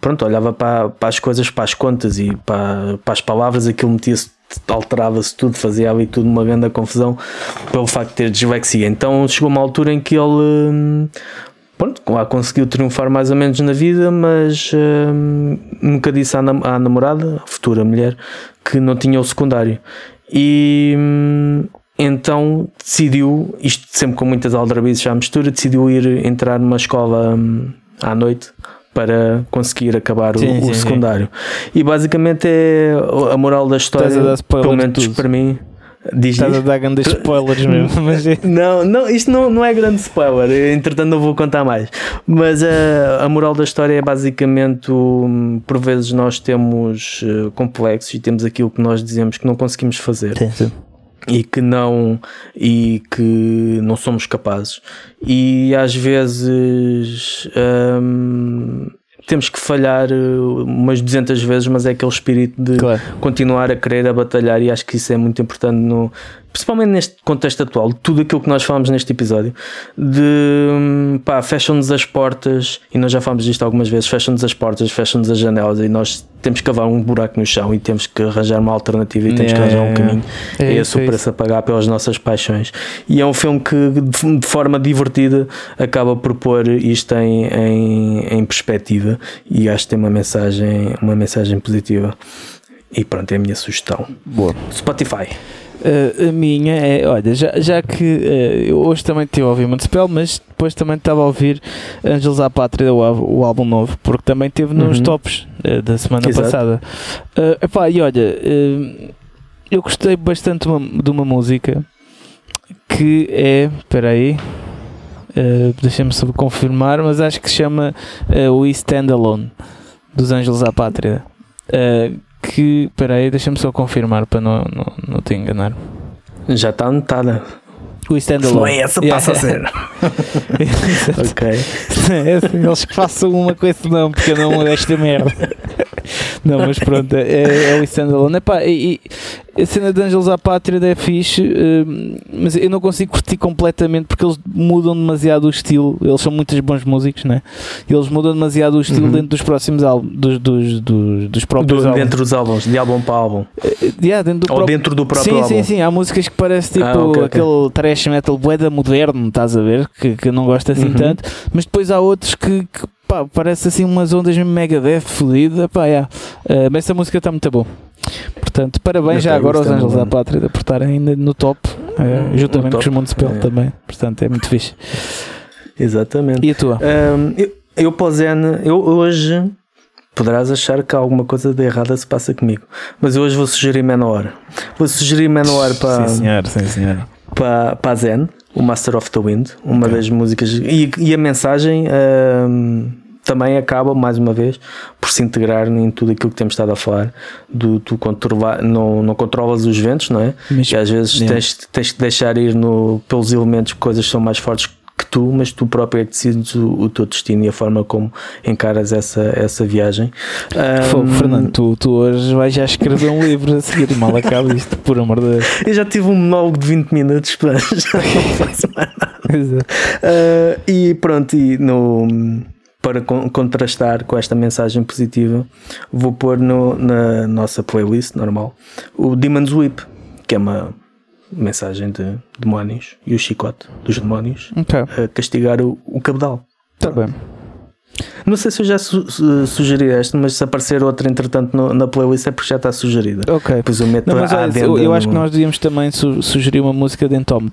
pronto, olhava para, para as coisas, para as contas e para, para as palavras, aquilo metia-se, alterava-se tudo, fazia ali tudo uma grande confusão pelo facto de ter dislexia. Então chegou uma altura em que ele hum, pronto, lá conseguiu triunfar mais ou menos na vida, mas hum, nunca disse à, nam- à namorada, a futura mulher, que não tinha o secundário. E hum, então decidiu, isto sempre com muitas aldrabices à mistura, decidiu ir entrar numa escola hum, à noite para conseguir acabar o- Sim, o, sim, sim. secundário. E basicamente é a moral da história, pelo menos para mim. Diz Estás a dar grandes spoilers mesmo. Mas é- Não, não, isto não, não é grande spoiler, entretanto não vou contar mais. Mas a, a moral da história é basicamente: o- por vezes nós temos eh, complexos e temos aquilo que nós dizemos que não conseguimos fazer e que não e que não somos capazes e às vezes hum, temos que falhar eh, umas 200 vezes mas é aquele espírito de Claro. continuar a querer a batalhar e acho que isso é muito importante no principalmente neste contexto atual tudo aquilo que nós falamos neste episódio de pá, fecham-nos as portas e nós já falamos disto algumas vezes fecham-nos as portas, fecham-nos as janelas e nós temos que cavar um buraco no chão e temos que arranjar uma alternativa e temos que Yeah, arranjar um yeah, caminho É é esse é o preço a pagar pelas nossas paixões. E é um filme que, de de forma divertida, acaba por pôr isto em, em, em perspectiva e acho que tem uma mensagem, uma mensagem positiva. E pronto, é a minha sugestão. Boa. Spotify. Uh, a minha é, olha, já, já que uh, eu hoje também estive a ouvir Municipal, mas depois também estava a ouvir Angelos à Pátria, o, álbum- o álbum novo, porque também esteve nos Uhum. tops uh, da semana Exato. passada. Uh, epá, e olha, eu gostei bastante de uma, de uma música que é, espera aí, uh, deixa-me confirmar, mas acho que se chama uh, We Stand Alone, dos Angelos à Pátria. Uh, que, espera aí, deixa-me só confirmar para não, não, não te enganar. Já está anotada. O Stand Se não Alone. é essa, Yeah. passa a ser. ok. É assim, Eles que façam uma coisa não, porque eu não esta merda. Não, mas pronto, é, é o Standalone. Epá, e a cena de Angelos à Pátria é fixe, hum, mas eu não consigo curtir completamente porque eles mudam demasiado o estilo. Eles são muitos bons músicos, né? Eles mudam demasiado o estilo Uhum. dentro dos próximos álbuns, dos, dos, dos, dos próprios Do- álbuns. dentro dos álbuns, de álbum para álbum. Yeah, dentro Ou próprio- dentro do próprio sim, álbum. sim, sim. Há músicas que parece tipo Ah, ok, ok. aquele trash metal boeda moderno, estás a ver? Que, que eu não gosto assim Uhum. tanto. Mas depois há outros que, que pá, parece assim umas ondas mesmo Megadeth fodida. Pá, yeah. Uh, mas essa música está muito boa. Portanto, parabéns já agora aos Anjos da. Pátria por estarem ainda no top, uh, juntamente top, com os Municipal é. também. Portanto, é muito fixe. Exatamente. E a tua? Hum, eu, eu para o Zen, eu hoje poderás achar que alguma coisa de errada se passa comigo, mas eu hoje vou sugerir Menor. Vou sugerir Menor para, sim, senhor, sim, senhor. para, para a Zen, o Master of the Wind, uma Ok. das músicas. E, e a mensagem hum, também acaba, mais uma vez, por se integrar em tudo aquilo que temos estado a falar. Do, tu controla, não, não controlas os ventos, não é? Mas, E às vezes Yeah. tens, tens que deixar ir no, pelos elementos, coisas que são mais fortes que tu, mas tu próprio é que decides o, o teu destino e a forma como encaras essa, essa viagem. Fogo, Ahm, Fernando, tu, tu hoje vais já escrever um livro a seguir e mal acaba isto, por amor de Deus. Eu já tive um monólogo de 20 minutos, já não faço mais nada. Ah, e pronto, e no, para con- contrastar com esta mensagem positiva, vou pôr no, na nossa playlist normal o Demon's Whip, que é uma mensagem de demónios e o chicote dos demónios Ok, a castigar o, o cabedal. está bem. Não sei se eu já su- su- sugeri esta, mas se aparecer outra entretanto no- na playlist é porque já está sugerida. Ok. Depois eu meto Não, mas a eu, eu acho que no- nós devíamos também su- sugerir uma música de Entombed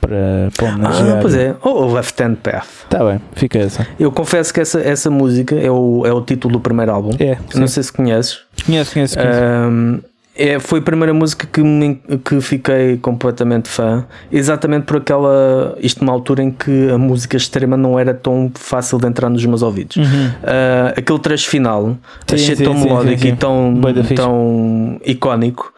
para, para homenagear. Ah, pois é, ou o Left Hand Path. Está bem, fica essa. Eu confesso que essa, essa música é o, é o título do primeiro álbum. É, Não sim. sei se conheces. conheço, conheço, conheço. Ahm, é, foi a primeira música que, me, que fiquei completamente fã, exatamente por aquela. Isto numa altura em que a música extrema não era tão fácil de entrar nos meus ouvidos. Uhum. Ah, aquele trecho final Sim, achei sim, tão sim, melódico e tão, tão icónico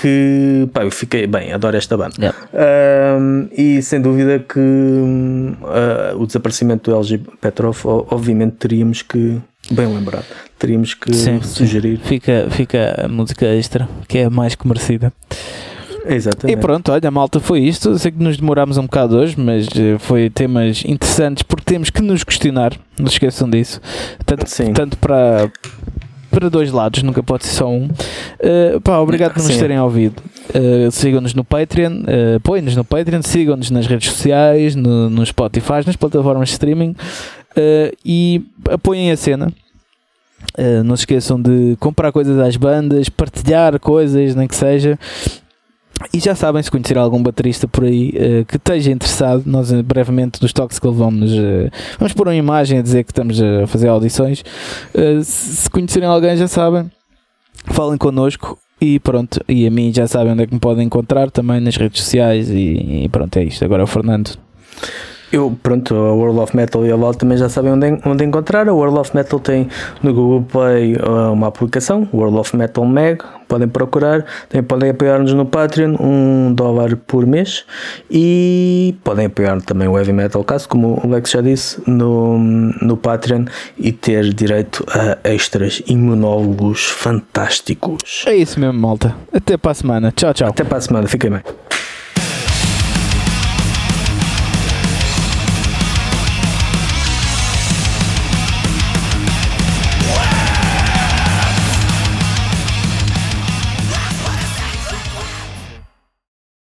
que pá, eu fiquei bem, adoro esta banda. Yeah. Um, e sem dúvida que uh, o desaparecimento do LG Petrov, obviamente, teríamos que, bem lembrado, teríamos que Sim, sugerir. Fica, fica a música extra, que é a mais que merecida. Exatamente. E pronto, olha, malta, foi isto. Sei que nos demorámos um bocado hoje, mas uh, foi temas interessantes porque temos que nos questionar. Não se esqueçam disso. Tanto, Sim. tanto para, para dois lados, nunca pode ser só um. Uh, pá, obrigado por nos terem ouvido. Uh, sigam-nos no Patreon, uh, apoiem-nos no Patreon, sigam-nos nas redes sociais, no, no Spotify, nas plataformas de streaming uh, e apoiem a cena. Uh, não se esqueçam de comprar coisas às bandas, partilhar coisas, nem que seja. E já sabem, se conhecer algum baterista por aí uh, que esteja interessado, nós uh, brevemente dos toques que vamos, uh, vamos pôr uma imagem a dizer que estamos a fazer audições. Uh, se, conhecerem alguém, já sabem, falem connosco e pronto. E a mim já sabem onde é que me podem encontrar também nas redes sociais. E, e pronto, é isto. Agora o Fernando. Eu, pronto, a World of Metal e a LOL também já sabem onde, onde encontrar. A World of Metal tem no Google Play uh, uma aplicação, World of Metal Mag, podem procurar. Também podem apoiar-nos no Patreon, um dólar por mês. E podem apoiar também o Heavy Metal Cast, como o Lex já disse, no, no Patreon e ter direito a extras e monólogos fantásticos. É isso mesmo, malta. Até para a semana. Tchau, tchau. Até para a semana, fiquem bem.